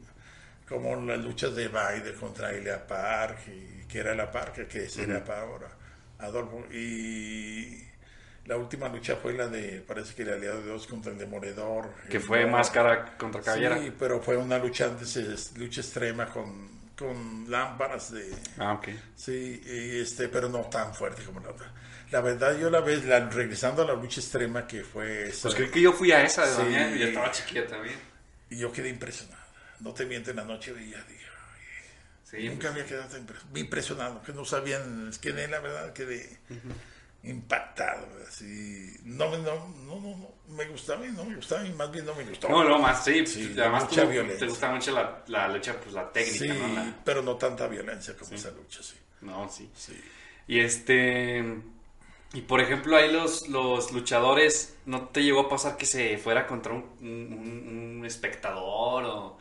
como las luchas de Biden contra Elia Park, y- que era la Park, que es Elia Park ahora, Adolfo. Y la última lucha fue la de, parece que el aliado de Dios contra el demoledor. Que fue Lord. máscara contra cabellera. Sí, pero fue una lucha antes, es- lucha extrema con, con lámparas de... Ah, ok. Sí, y este, pero no tan fuerte como la otra. La verdad, yo la vez, la, regresando a la lucha extrema que fue esa, Pues creo que yo fui a esa de Sí. Damián y yo estaba chiquita también. y yo quedé impresionado. No te miento, en la noche veía, dije, Sí, nunca pues, había quedado tan impres- impresionado, que no sabían, es que de la verdad quedé impactado, así, no, no, no, no, no, me gustaba y no me gustaba, y más bien no me gustó. No, lo más, sí. Sí, además mucha tú- violencia. te gusta mucho la, la lucha, pues la técnica, sí, ¿no? Pero no tanta violencia como esa lucha, sí. no, sí. sí. Y este... Y por ejemplo, ahí los, los luchadores, ¿no te llegó a pasar que se fuera contra un, un- un espectador o...?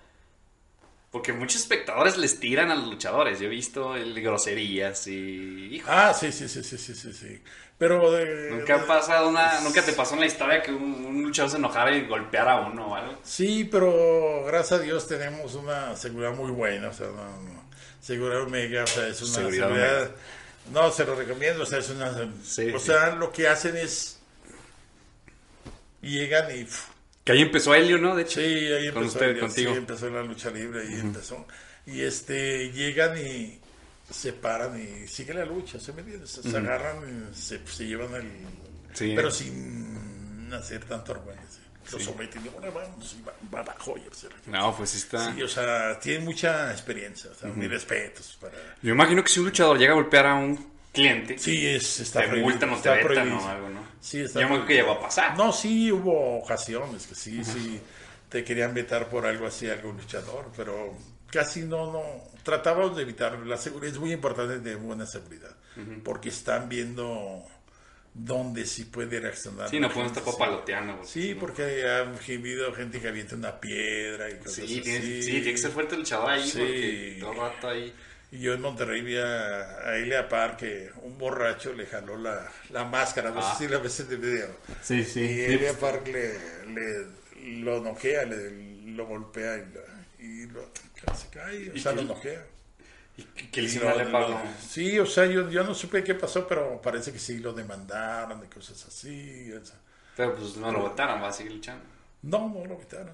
Porque muchos espectadores les tiran a los luchadores. Yo he visto el, groserías y... hijo, Ah, sí, sí, sí, sí, sí, sí, sí. Pero de- nunca ha de- pasado una... Nunca te pasó en la historia que un, un luchador se enojara y golpeara a uno o algo. Sí, pero gracias a Dios tenemos una seguridad muy buena, o sea, no, no. seguridad omega, o sea, es una Seguridad seguridad, no, se lo recomiendo, o sea, es una, Sí, o sí. sea, lo que hacen es, llegan y, pf, Que ahí empezó Helio, ¿no? De hecho. sí, ahí Con empezó, usted, ya, contigo. sí, empezó la lucha libre, ahí empezó, y este, llegan y se paran y sigue la lucha, ¿se me entiende? Se, se agarran y se, se llevan el, Sí. pero sin hacer tanto argüende, sí. Lo someten y ahora vamos y va, va se No, pues sí está... Sí, o sea, tiene mucha experiencia, o sea, mis respetos para... Yo imagino que si un luchador llega a golpear a un cliente, Sí, es, está te prohibido. multan o te está vetan prohibido. o algo, ¿no? Sí, está Yo acuerdo que llegó a pasar. No, sí, hubo ocasiones que sí, sí, te querían vetar por algo así, algún luchador, pero casi no, no, tratamos de evitarlo. La seguridad es muy importante de buena seguridad, porque están viendo dónde sí puede reaccionar. Sí, no pueden estar papaloteando. Sí, porque ha habido gente que avienta una piedra y cosas Sí, así. tiene, sí, tiene que ser fuerte el luchador ahí, Sí. porque todo rato ahí... Y yo en Monterrey vi a, a Elia Park que un borracho le jaló la, la máscara, no Ah. sé si la ves en el video. Sí, sí. Y Elia Park le, le- lo noquea, le, lo golpea y, lo- y lo, se cae, o ¿Y sea, lo noquea. ¿Y qué- le Y hicieron lo- Sí, o sea, yo, yo no supe qué pasó, pero parece que sí lo demandaron de cosas así. o sea. Pero pues no lo votaron, va a seguir luchando. No, no lo quitaron.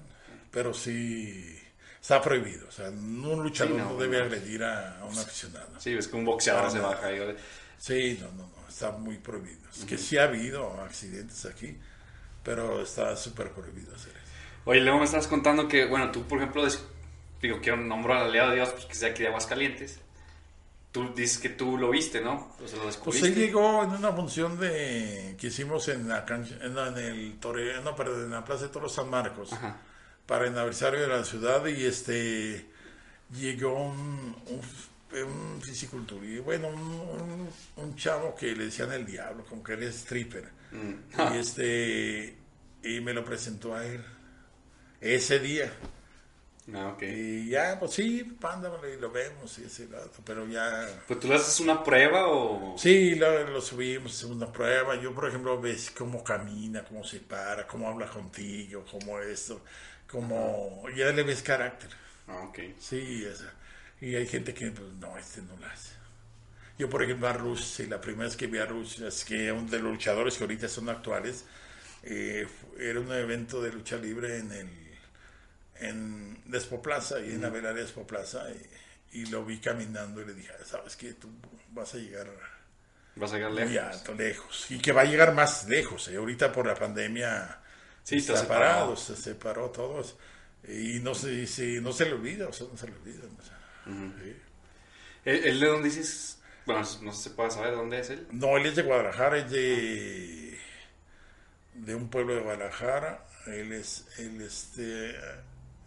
Pero sí está prohibido. O sea, un luchador Sí, no, no, debe no. agredir a, a un aficionado. Sí, es que un boxeador se baja y... Sí, no, no, no, está muy prohibido. Es que sí ha habido accidentes aquí, pero está súper prohibido hacer eso. Oye, luego me estabas contando que, bueno, tú, por ejemplo, des- digo, quiero nombrar al aliado de Dios, pues que sea aquí de Aguascalientes. Tú dices que tú lo viste, ¿no? O sea, lo Pues descubriste. él llegó en una función de que hicimos en la cancha, en, la- en el torre, no, perdón, en la Plaza de Toros San Marcos. Ajá. Para el aniversario de la ciudad y este llegó un, un, un fisiculturista, bueno, un, chavo que le decían el diablo, como que era stripper. Mm. Y este y me lo presentó a él ese día. Ah, ok. Y ya, pues sí, pándamelo y lo vemos y ese rato, pero ya Pues tú le haces una prueba o... Sí, lo, lo subimos, hicimos una prueba. Yo, por ejemplo, ves cómo camina, cómo se para, cómo habla contigo, cómo esto, cómo... Ya le ves carácter. Ah, ok. Sí, esa. Y hay gente que, pues, no, este no lo hace. Yo, por ejemplo, a Rush, la primera vez que vi a Rush, es que uno de los luchadores que ahorita son actuales, eh, era un evento de lucha libre en el en Despoplaza, y en la velaria Despoplaza, y, y lo vi caminando y le dije, sabes que tú vas a llegar Vas a llegar muy lejos. alto, lejos, y que va a llegar más lejos. eh. Ahorita por la pandemia Sí, está separado. se separó todos, y no se, no se le olvida, o sea, no se le olvida. o sea, sí. ¿Él, él de dónde dices? Bueno, no se puede saber de dónde es él. No, él es de Guadalajara, es de, de un pueblo de Guadalajara. Él es, él este,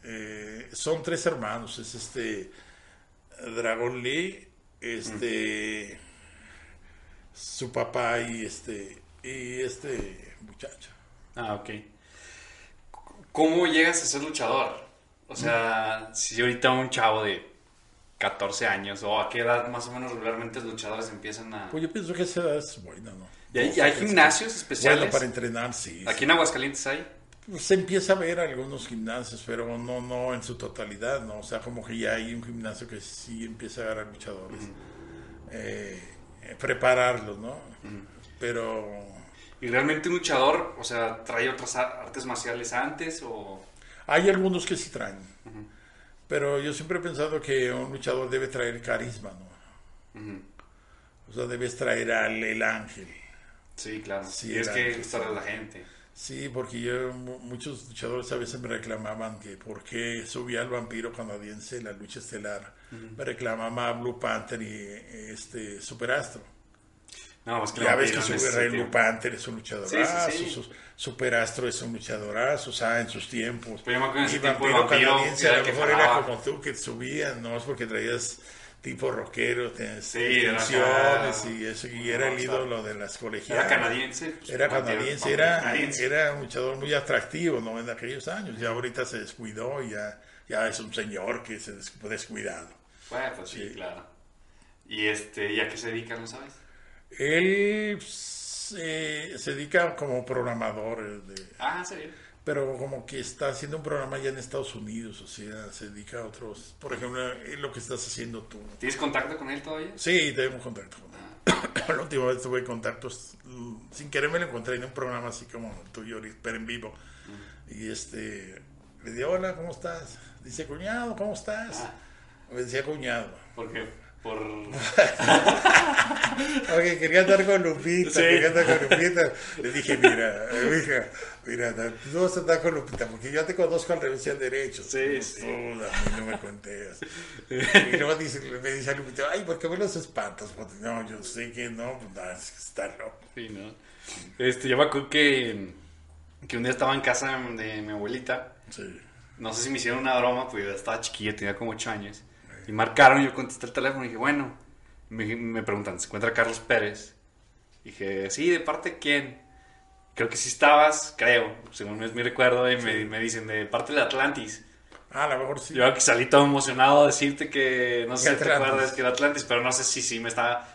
eh, son tres hermanos, es este Dragon Lee, este, su papá y este, y este muchacho. Ah, ok. ¿Cómo llegas a ser luchador? O sea, si ahorita un chavo de 14 años o a qué edad más o menos regularmente los luchadores empiezan a... Pues yo pienso que esa edad es buena, ¿no? ¿Y hay, gimnasios especiales? Bueno, para entrenar, sí. Aquí en Aguascalientes hay. Pues se empieza a ver algunos gimnasios, pero no, no en su totalidad, ¿no? O sea, como que ya hay un gimnasio que sí empieza a agarrar luchadores. Eh, eh, prepararlos, ¿no? Pero ¿Y realmente un luchador, o sea, trae otras artes marciales antes o...? hay algunos que sí traen. Pero yo siempre he pensado que un luchador debe traer carisma, ¿no? O sea, debes traer al el ángel. Sí, claro. Sí, y es era que gustarle a la gente. Sí, porque yo, mu- muchos luchadores a veces me reclamaban que por qué subía al vampiro canadiense en la lucha estelar. Me reclamaba a Blue Panther y este Superastro. No, es que Ya ves que Super Rey. Blue Panther es un luchadorazo, Sí, sí, sí. su- Superastro es un luchadorazo, o sea, en sus tiempos. Pero yo me acuerdo en ese y tiempo Vampiro canadiense era a lo mejor era como tú que subían, no es porque traías tipo rockero, tensiones acá- y eso, y era el ídolo de las colegialas. Era canadiense. pues, Era canadiense, era, canadiense. era un luchador muy atractivo ¿no? en aquellos años. Ya ahorita se descuidó y ya, ya es un señor que se des- descuidado. Bueno, pues sí, Sí. claro. ¿Y este, ¿y a qué se dedica, no sabes? Él se, se dedica como programador, eh, de- Ah, pero como que está haciendo un programa ya en Estados Unidos, o sea, se dedica a otros. Por ejemplo, es lo que estás haciendo tú. ¿Tienes contacto con él todavía? Sí, tenemos contacto con él. La última vez tuve contactos, mm, sin querer me lo encontré en un programa así como tuyo, pero en vivo. Y este, le dije, hola, ¿cómo estás? Dice, cuñado, ¿cómo estás? Ah. Me decía cuñado. Porque por... Oye, quería andar con Lupita, Sí. quería andar con Lupita. Le dije, mira, hija, mira, no, vas a andar con Lupita, porque yo te conozco al revés y al derecho. Sí, sí. tú, a mí no me conteas. Y luego dice, me dice a Lupita, ay, ¿por qué me los espantas? Pues, no, yo sé que no, pues que está loco. Sí, ¿no? Este, yo me acuerdo que, que un día estaba en casa de mi abuelita. Sí. No sé si me hicieron una broma, pues yo estaba chiquilla, tenía como 8 años. Y marcaron, y yo contesté el teléfono y dije, bueno, me, me preguntan, ¿se encuentra Carlos Pérez? Dije, sí, ¿de parte de quién? Creo que sí estabas, creo, según es mi recuerdo, y me, me dicen, de parte de Atlantis. Ah, a lo mejor sí. Yo aquí salí todo emocionado a decirte que no sé Que si te acuerdas que era Atlantis, pero no sé si sí me estaba.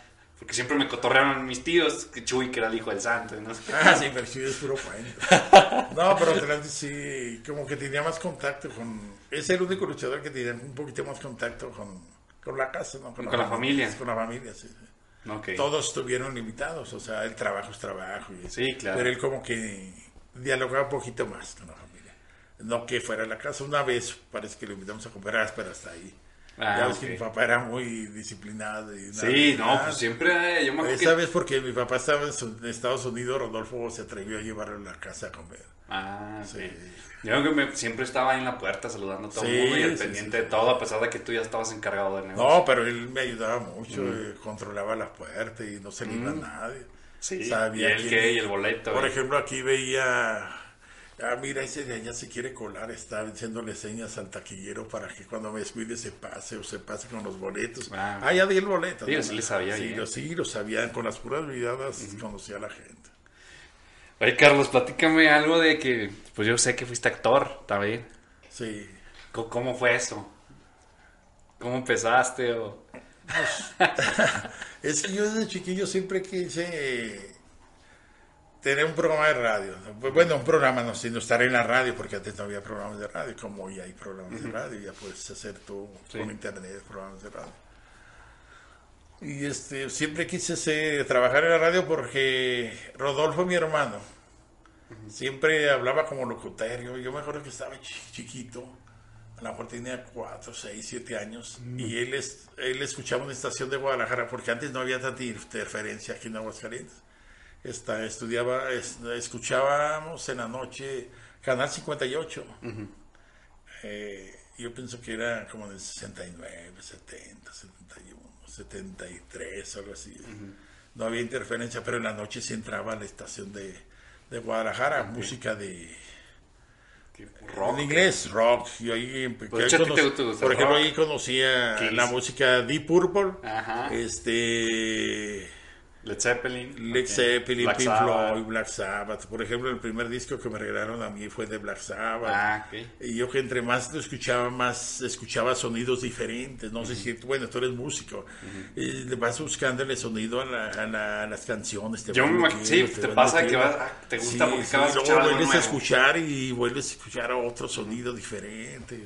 Porque siempre me cotorrearon mis tíos que Chuy, que era el hijo del santo. ¿no? Ah, sí, pero sí es puro cuento. No, pero Atlantis sí, como que tenía más contacto con... Es el único luchador que tenía un poquito más contacto con, con la casa, ¿no? Con la familia. Con la familia, sí. sí. Ok. Todos estuvieron limitados, o sea, el trabajo es trabajo. y- Sí, claro. Pero él como que dialogaba un poquito más con la familia. No que fuera a la casa. Una vez parece que lo invitamos a comer, pero hasta ahí. Ah, ya ves que mi papá era muy disciplinado. Y Sí, no, pues siempre. eh, Yo me acuerdo Esa que. vez porque mi papá estaba en Estados Unidos, Rodolfo se atrevió a llevarlo a la casa a comer. Ah, sí. Sí. Yo creo que me- siempre estaba ahí en la puerta saludando a todo el Sí, mundo y al sí, pendiente sí. de todo, a pesar de que tú ya estabas encargado del negocio. No, pero él me ayudaba mucho, eh, controlaba la puerta y no se le iba a nadie. Sí, Sabía y el qué, y el boleto. Por y- ejemplo, aquí veía, ah, mira, ese de allá se quiere colar, está haciéndole señas al taquillero para que cuando me descuide se pase o se pase con los boletos. Ah. Ah, ya di el boleto. Sí, sí le sabía sí, lo, sí, lo sabían, con las puras miradas conocía a la gente. Oye, Carlos, platícame algo de que. Pues yo sé que fuiste actor también. Sí. ¿Cómo fue eso? ¿Cómo empezaste? O... Es que yo desde chiquillo siempre quise tener un programa de radio. Bueno, un programa, no, sino estar en la radio, porque antes no había programas de radio, como hoy hay programas de radio, ya puedes hacer tú Sí. con internet programas de radio. Y este, siempre quise ser- trabajar en la radio porque Rodolfo, mi hermano, siempre hablaba como locutorio. Yo me acuerdo que estaba chi- chiquito, a lo mejor tenía 4, 6, 7 años, y él, es, él escuchaba una estación de Guadalajara, porque antes no había tanta interferencia aquí en Aguascalientes. Esta, estudiaba, es- escuchábamos en la noche Canal 58. Eh, yo pienso que era como en el 69, 70, 71, 73, algo así. No había interferencia, pero en la noche sí entraba a la estación de, de Guadalajara, música de... Rock. En inglés, rock. Yo ahí, Pues, que ahí ¿a ti te conocí- gusta- gusta por ejemplo, rock? ahí conocía la música Deep Purple, Ajá. este... Led Zeppelin. Led. Zeppelin, Black Pink Sabbath. Floyd, Black Sabbath. Por ejemplo, el primer disco que me regalaron a mí fue de Black Sabbath. Ah, ok. Y yo que entre más lo escuchaba, más escuchaba sonidos diferentes. No sé si, bueno, tú eres músico. Y le vas buscándole sonido a, la- a la- a las canciones. te Yo me sí, te pasa que vas- ah, te gusta porque acabas de escuchar vuelves a escuchar y vuelves a escuchar otro sonido diferente.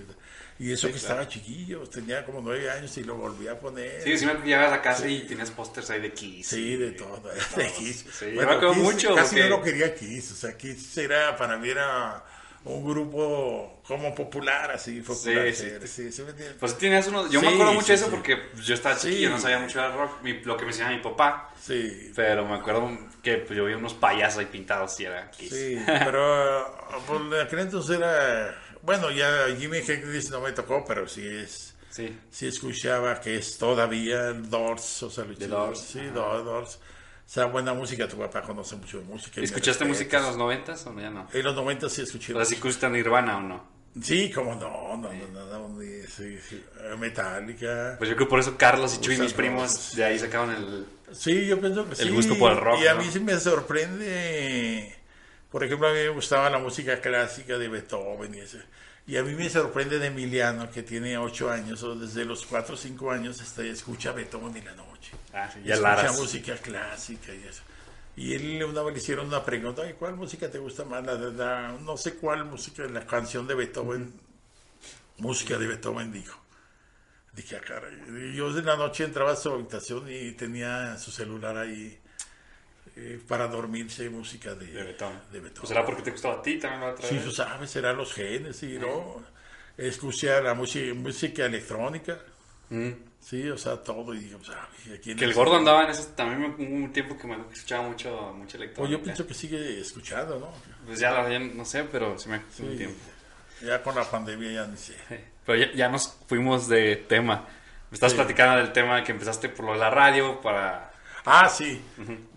Y eso que estaba chiquillo, tenía como nueve años y lo volví a poner. Sí, sí me llegabas a casa y tenías pósters ahí de Kiss. Sí, de todo. De Kiss. Sí, yo me acuerdo Kiss mucho, Casi no lo quería Kiss. O sea, Kiss era, para mí era un grupo como popular, así, popular. sí, Sí, sí, sí? Pues tenías unos... Yo me Sí, acuerdo mucho sí, de eso sí. porque yo estaba Sí. chiquillo, no sabía mucho de rock. Mi- lo que me enseñaba mi papá. Sí, Pero me acuerdo que pues, yo vi unos payasos ahí pintados y era Kiss. sí, pero por aquel entonces era, bueno, ya Jimmy Hendrix no me tocó, pero sí es, Sí. sí escuchaba que es todavía Doors, o sea, chicos, Doors, sí, ajá. Doors. O sea, buena música, tu papá conoce mucho de música. ¿Escuchaste música en los noventas o ya no? En los 90 sí escuché. O sea, ¿sí escuchaste Nirvana o no? Sí, como no, no, no, no, no, sí, sí, eh, Metallica. Pues yo creo por eso Carlos y Chuy, mis primos, de ahí sacaban el... Sí, yo pienso que. El gusto por el rock, Y a mí sí me sorprende, por ejemplo, a mí me gustaba la música clásica de Beethoven y eso. Y a mí me sorprende de Emiliano, que tiene ocho años, o desde los cuatro o cinco años, hasta escucha Beethoven en la noche. Ah, sí, escucha Laras. música clásica y eso. Y él una vez le hicieron una pregunta, "Ay, ¿cuál música te gusta más? La, la- no sé cuál música, la canción de Beethoven, música de Beethoven dijo. Dije, ah, caray. Y Yo de la noche entraba a su habitación y tenía su celular ahí eh, para dormirse música de, De Beethoven. de Beethoven. Pues era porque te gustaba a ti también la otra Sí, tú sabes, serán los genes, y no. Escuché la música, música electrónica, Mm. sí, o sea, todo. Y digo, pues, ah, ¿a quién Que el gordo andaba en eso también un tiempo que me escuchaba mucho, mucho Pues electrónica. yo pienso que sigue escuchando, ¿no? Pues ya, la- ya no sé, pero se me hace un Sí. tiempo. Ya con la pandemia ya ni sé. Pero ya, ya nos fuimos de tema. Me estás Sí. platicando del tema que empezaste por lo de la radio para... Ah, sí,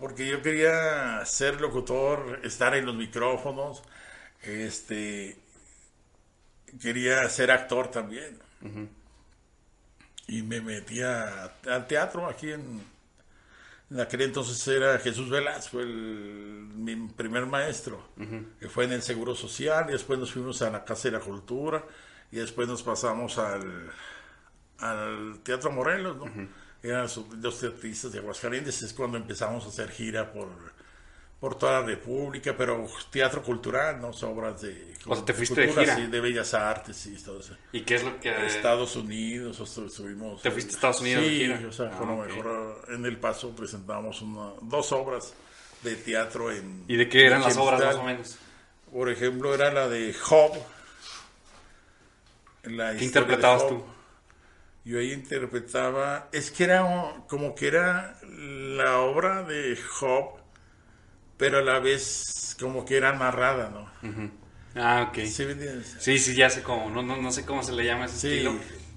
porque yo quería ser locutor, estar en los micrófonos, este, quería ser actor también. Y me metí a- al teatro aquí en, en aquel entonces era Jesús Velasco, el, mi primer maestro, que fue en el Seguro Social, y después nos fuimos a la Casa de la Cultura, y después nos pasamos al, al Teatro Morelos, ¿no? Eran los, teatristas de Aguascalientes, es cuando empezamos a hacer gira por, por toda la República, pero teatro cultural, ¿no? Obras de, O sea, te fuiste de cultura, gira. sí, de Bellas Artes y todo eso. ¿Y qué es lo que... Estados Unidos, o estu- estuvimos. ¿Te fuiste a Estados Unidos de Sí, gira? o sea, Ah, con lo ok. mejor en El Paso presentamos una, dos obras de teatro en. ¿Y de qué eran las obras más o menos? Por ejemplo, era la de Job. La ¿Qué interpretabas de tú? Yo ahí interpretaba. Es que era como que era la obra de Job, pero a la vez como que era narrada, ¿no? Ah, ok. ¿Sí? Sí, sí, ya sé cómo, no, no, no sé cómo se le llama ese Sí. estilo.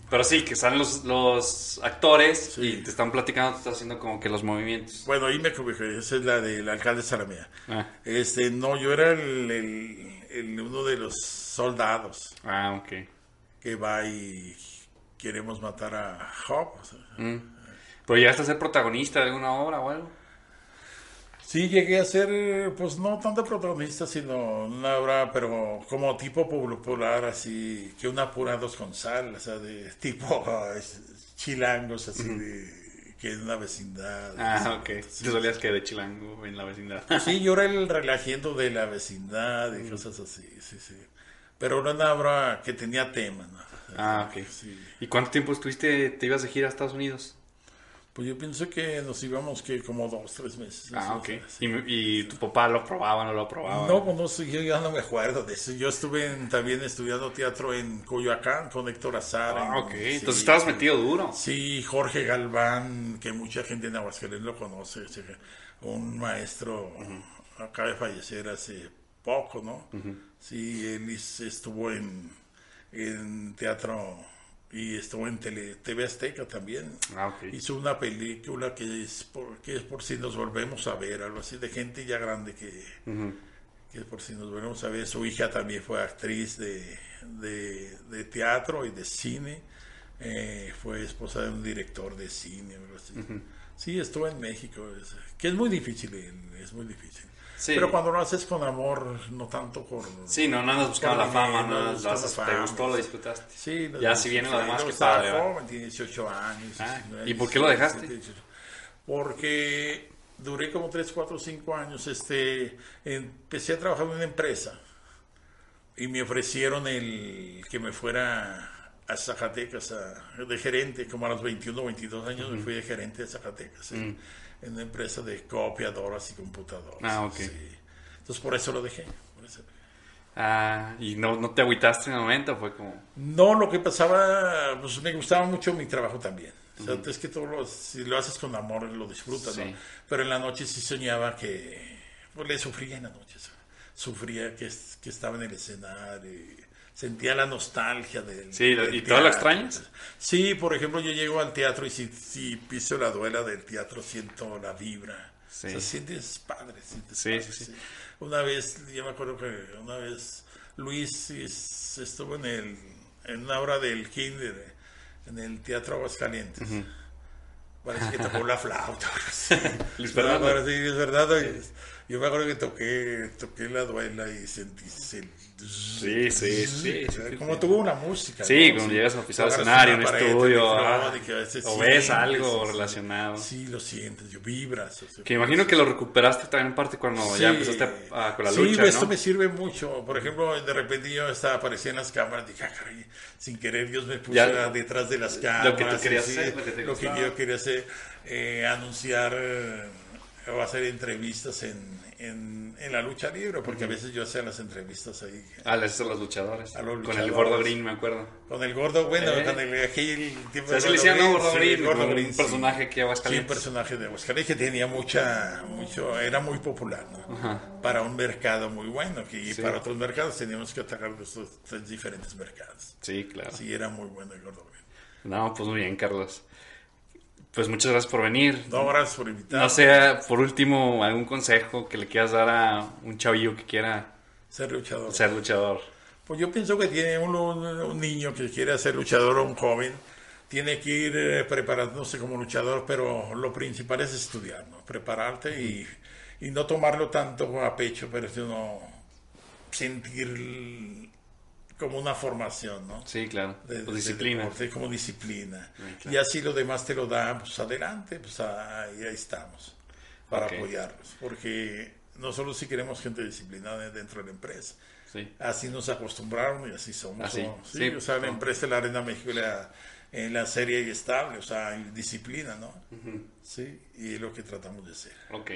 Pero sí, que están los, los actores Sí. y te están platicando, te estás haciendo como que los movimientos. Bueno, ahí me equivoqué, esa es la del alcalde Salamea. Ah, Este, no, yo era el, el- el- uno de los soldados ah ok. que va y queremos matar a Job. o sea. Mm. ¿Pero llegaste a ser protagonista de alguna obra o algo? Sí, llegué a ser, pues no tanto protagonista, sino una obra, pero como tipo popular, así, que una pura dos con sal, o sea, de tipo chilangos, así, de, que es una vecindad. Ah, ok. Sí. Te solías que de chilango en la vecindad. Sí, yo era el relajiendo de la vecindad y cosas así, sí, sí. Pero era una obra que tenía tema, ¿no? Ah, ok. Sí. ¿Y cuánto tiempo estuviste, te ibas de gira a Estados Unidos? Pues yo pienso que nos íbamos que como dos, tres meses. Ah, ok. ¿Y, y tu papá lo probaba, no lo probaba? No, pues no sé, yo ya no me acuerdo de eso. Yo estuve en- también estudiando teatro en Coyoacán con Héctor Azar. Ah, en- ok. sí, Entonces estabas metido duro. Sí, Jorge Galván, que mucha gente en Aguascalientes lo conoce, un maestro acaba de fallecer hace poco, ¿no? Sí, él estuvo en, en teatro y estuvo en tele, TV Azteca también. Ah. Hizo una película que es, por, que es por si nos volvemos a ver, algo así, de gente ya grande que, que es por si nos volvemos a ver. Su hija también fue actriz de, de, de teatro y de cine. Eh, fue esposa de un director de cine, algo así. Sí, estuvo en México, es- que es muy difícil, es muy difícil. Sí. Pero cuando lo haces con amor, no tanto por... Sí, no, no andas buscando la fama, no, no lo haces, te gustó, lo sí. disfrutaste. Sí, los Ya si viene lo sí, demás, que estaba joven, tiene 18 años. Ah, 19 ¿y por qué lo dejaste? 17, 18. Porque duré como 3, 4, 5 años. Este, empecé a trabajar en una empresa y me ofrecieron el que me fuera a Zacatecas a- de gerente, como a los 21, 22 años me fui de gerente de Zacatecas en, en una empresa de copiadoras y computadoras. Ah, ok. sí. Entonces por eso lo dejé. por eso. Ah, ¿y no, no te agüitaste en el momento? Fue como... No, lo que pasaba, pues me gustaba mucho mi trabajo también. O sea, es que todo lo, si lo haces con amor, lo disfrutas, ¿no? Sí. Pero en la noche sí soñaba que, pues le sufría en la noche, ¿sabes? sufría que, que estaba en el escenario, y sentía la nostalgia del Sí, del ¿y lo teatro. extrañas? Sí, por ejemplo, yo llego al teatro y si, si piso la duela del teatro siento la vibra. Sí. O sea, sientes padre, sientes Sí, padre, sí, sí. Una vez, yo me acuerdo que una vez Luis es- estuvo en el en una obra del Kinder en el Teatro Aguascalientes. Parece que tocó la flauta. Luis Fernando. verdad. oye, Yo me acuerdo que toqué, toqué la duela y sentí el- Sí, sí, sí. sí, como sí. tuvo una música. Sí, ¿no? cuando llegas a pisar el escenario, un estudio, ah, a veces o ves algo sí, relacionado. Sí, lo sientes, yo vibras. o sea, Que imagino que lo recuperaste también en parte cuando ya Sí. empezaste a- con la Sí, lucha, esto ¿no? me sirve mucho. Por ejemplo, de repente yo estaba aparecía en las cámaras, dije, ah, caray, sin querer Dios me puso Ya- detrás de las cámaras. lo que tú querías sí, hacer, lo que te lo que yo quería hacer, eh, anunciar eh, o hacer entrevistas en, en, en la lucha libre, porque a veces yo hacía las entrevistas ahí. Ah, hizo a los luchadores. A los Con el luchadores. gordo Green, me acuerdo. Con el gordo, bueno, Eh. con el aquel tiempo O sea, a Gordo sí, Green, el Gordo Green, un sí. personaje que Sí, un Aguascalientes. personaje de Aguascalientes que tenía mucha, mucho, era muy popular, ¿no? Para un mercado muy bueno, que y Sí. para otros mercados teníamos que atacar estos tres diferentes mercados. Sí, claro. Sí, era muy bueno el gordo. Green. No, pues muy bien, Carlos. Pues muchas gracias por venir. No, gracias por invitarme. No sé, por último, algún consejo que le quieras dar a un chavillo que quiera Ser luchador. ser luchador. Pues yo pienso que tiene un, un niño que quiere ser luchador o un joven, tiene que ir eh, preparándose como luchador, pero lo principal es estudiar, ¿no? Prepararte y, y no tomarlo tanto a pecho, pero sino sentir como una formación, ¿no? Sí, claro. De- de disciplina. deporte, como disciplina. Sí, claro. Y así lo demás te lo dan, pues adelante, pues ahí, ahí estamos, para apoyarlos. Porque nosotros sí queremos gente disciplinada dentro de la empresa. Sí. Así nos acostumbraron y así somos. Así, somos. Sí, sí, o sea, la empresa de la Arena México la, en la serie y estable, o sea, hay disciplina, ¿no? Sí, y es lo que tratamos de hacer. Ok.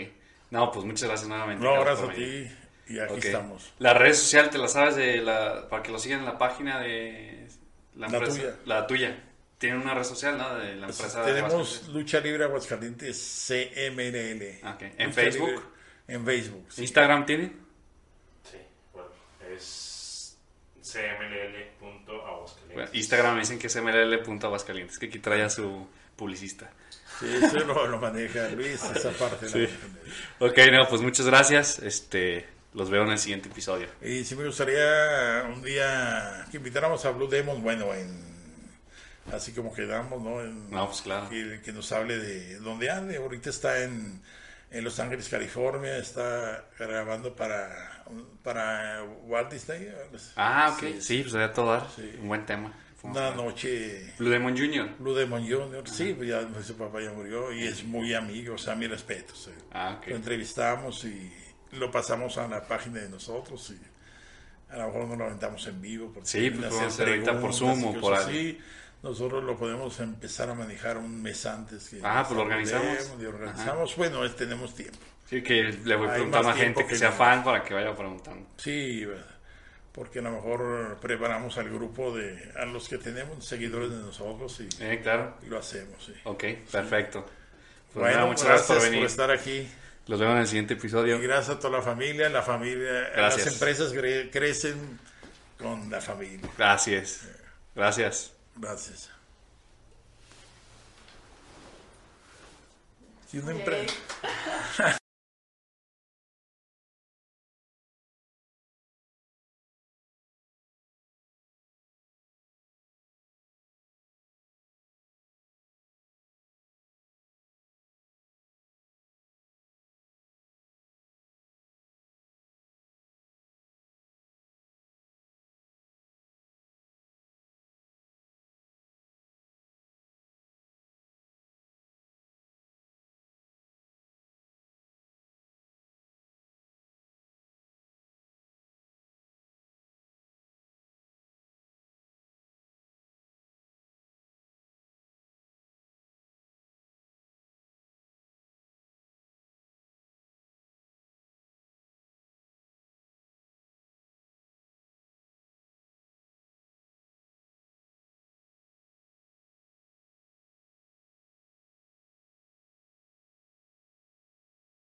No, pues muchas gracias nuevamente. No, gracias a ti y aquí estamos. La red social, ¿te la sabes de la, para que lo sigan en la página de la La empresa? tuya. La tuya. Tienen una red social, ¿no? De la empresa. Tenemos Aguascalientes. Lucha Libre Aguascalientes CMLL. Ok. ¿En Lucha Facebook? Libre- en Facebook. sí. ¿Instagram tiene? Sí, bueno, es cmll.aguascalientes. Bueno, Instagram me dicen que es mll.aguascalientes, que aquí trae a su publicista. Sí, eso lo, lo maneja Luis, esa parte. la Sí. Luis. Ok, no, pues muchas gracias. Este, los veo en el siguiente episodio. Y sí me gustaría un día que invitáramos a Blue Demon, bueno, en así como quedamos, ¿no? En- No, pues claro. que, que nos hable de dónde ande. Ahorita está en, en Los Ángeles, California, está grabando para, para Walt Disney. Ah, ok. Sí, Sí, pues sería todo dar. Sí. Un buen tema. Una noche Blue Demon Jr. Blue Demon Jr., sí, pues ya pues, su papá ya murió y es muy amigo, o sea, mi respeto. sí. Ah, Lo ok. entrevistamos y lo pasamos a la página de nosotros y a lo mejor no lo aventamos en vivo. Porque Sí, pues hacer por Zoom o por así. Nosotros lo podemos empezar a manejar un mes antes. Que Ah, pues lo organizamos. Y organizamos, bueno, es- tenemos tiempo. Sí, que le voy a preguntar a más gente que que sea no. fan para que vaya preguntando. Sí, porque a lo mejor preparamos al grupo de a los que tenemos seguidores de nosotros y, Eh, claro. y lo hacemos. Sí. Ok, perfecto. Pues bueno, nada, muchas gracias, por venir. estar aquí. Los vemos en el siguiente episodio. Y gracias a toda la familia. La familia, Gracias. las empresas cre- crecen con la familia. Gracias. Gracias. Gracias. Si una empre-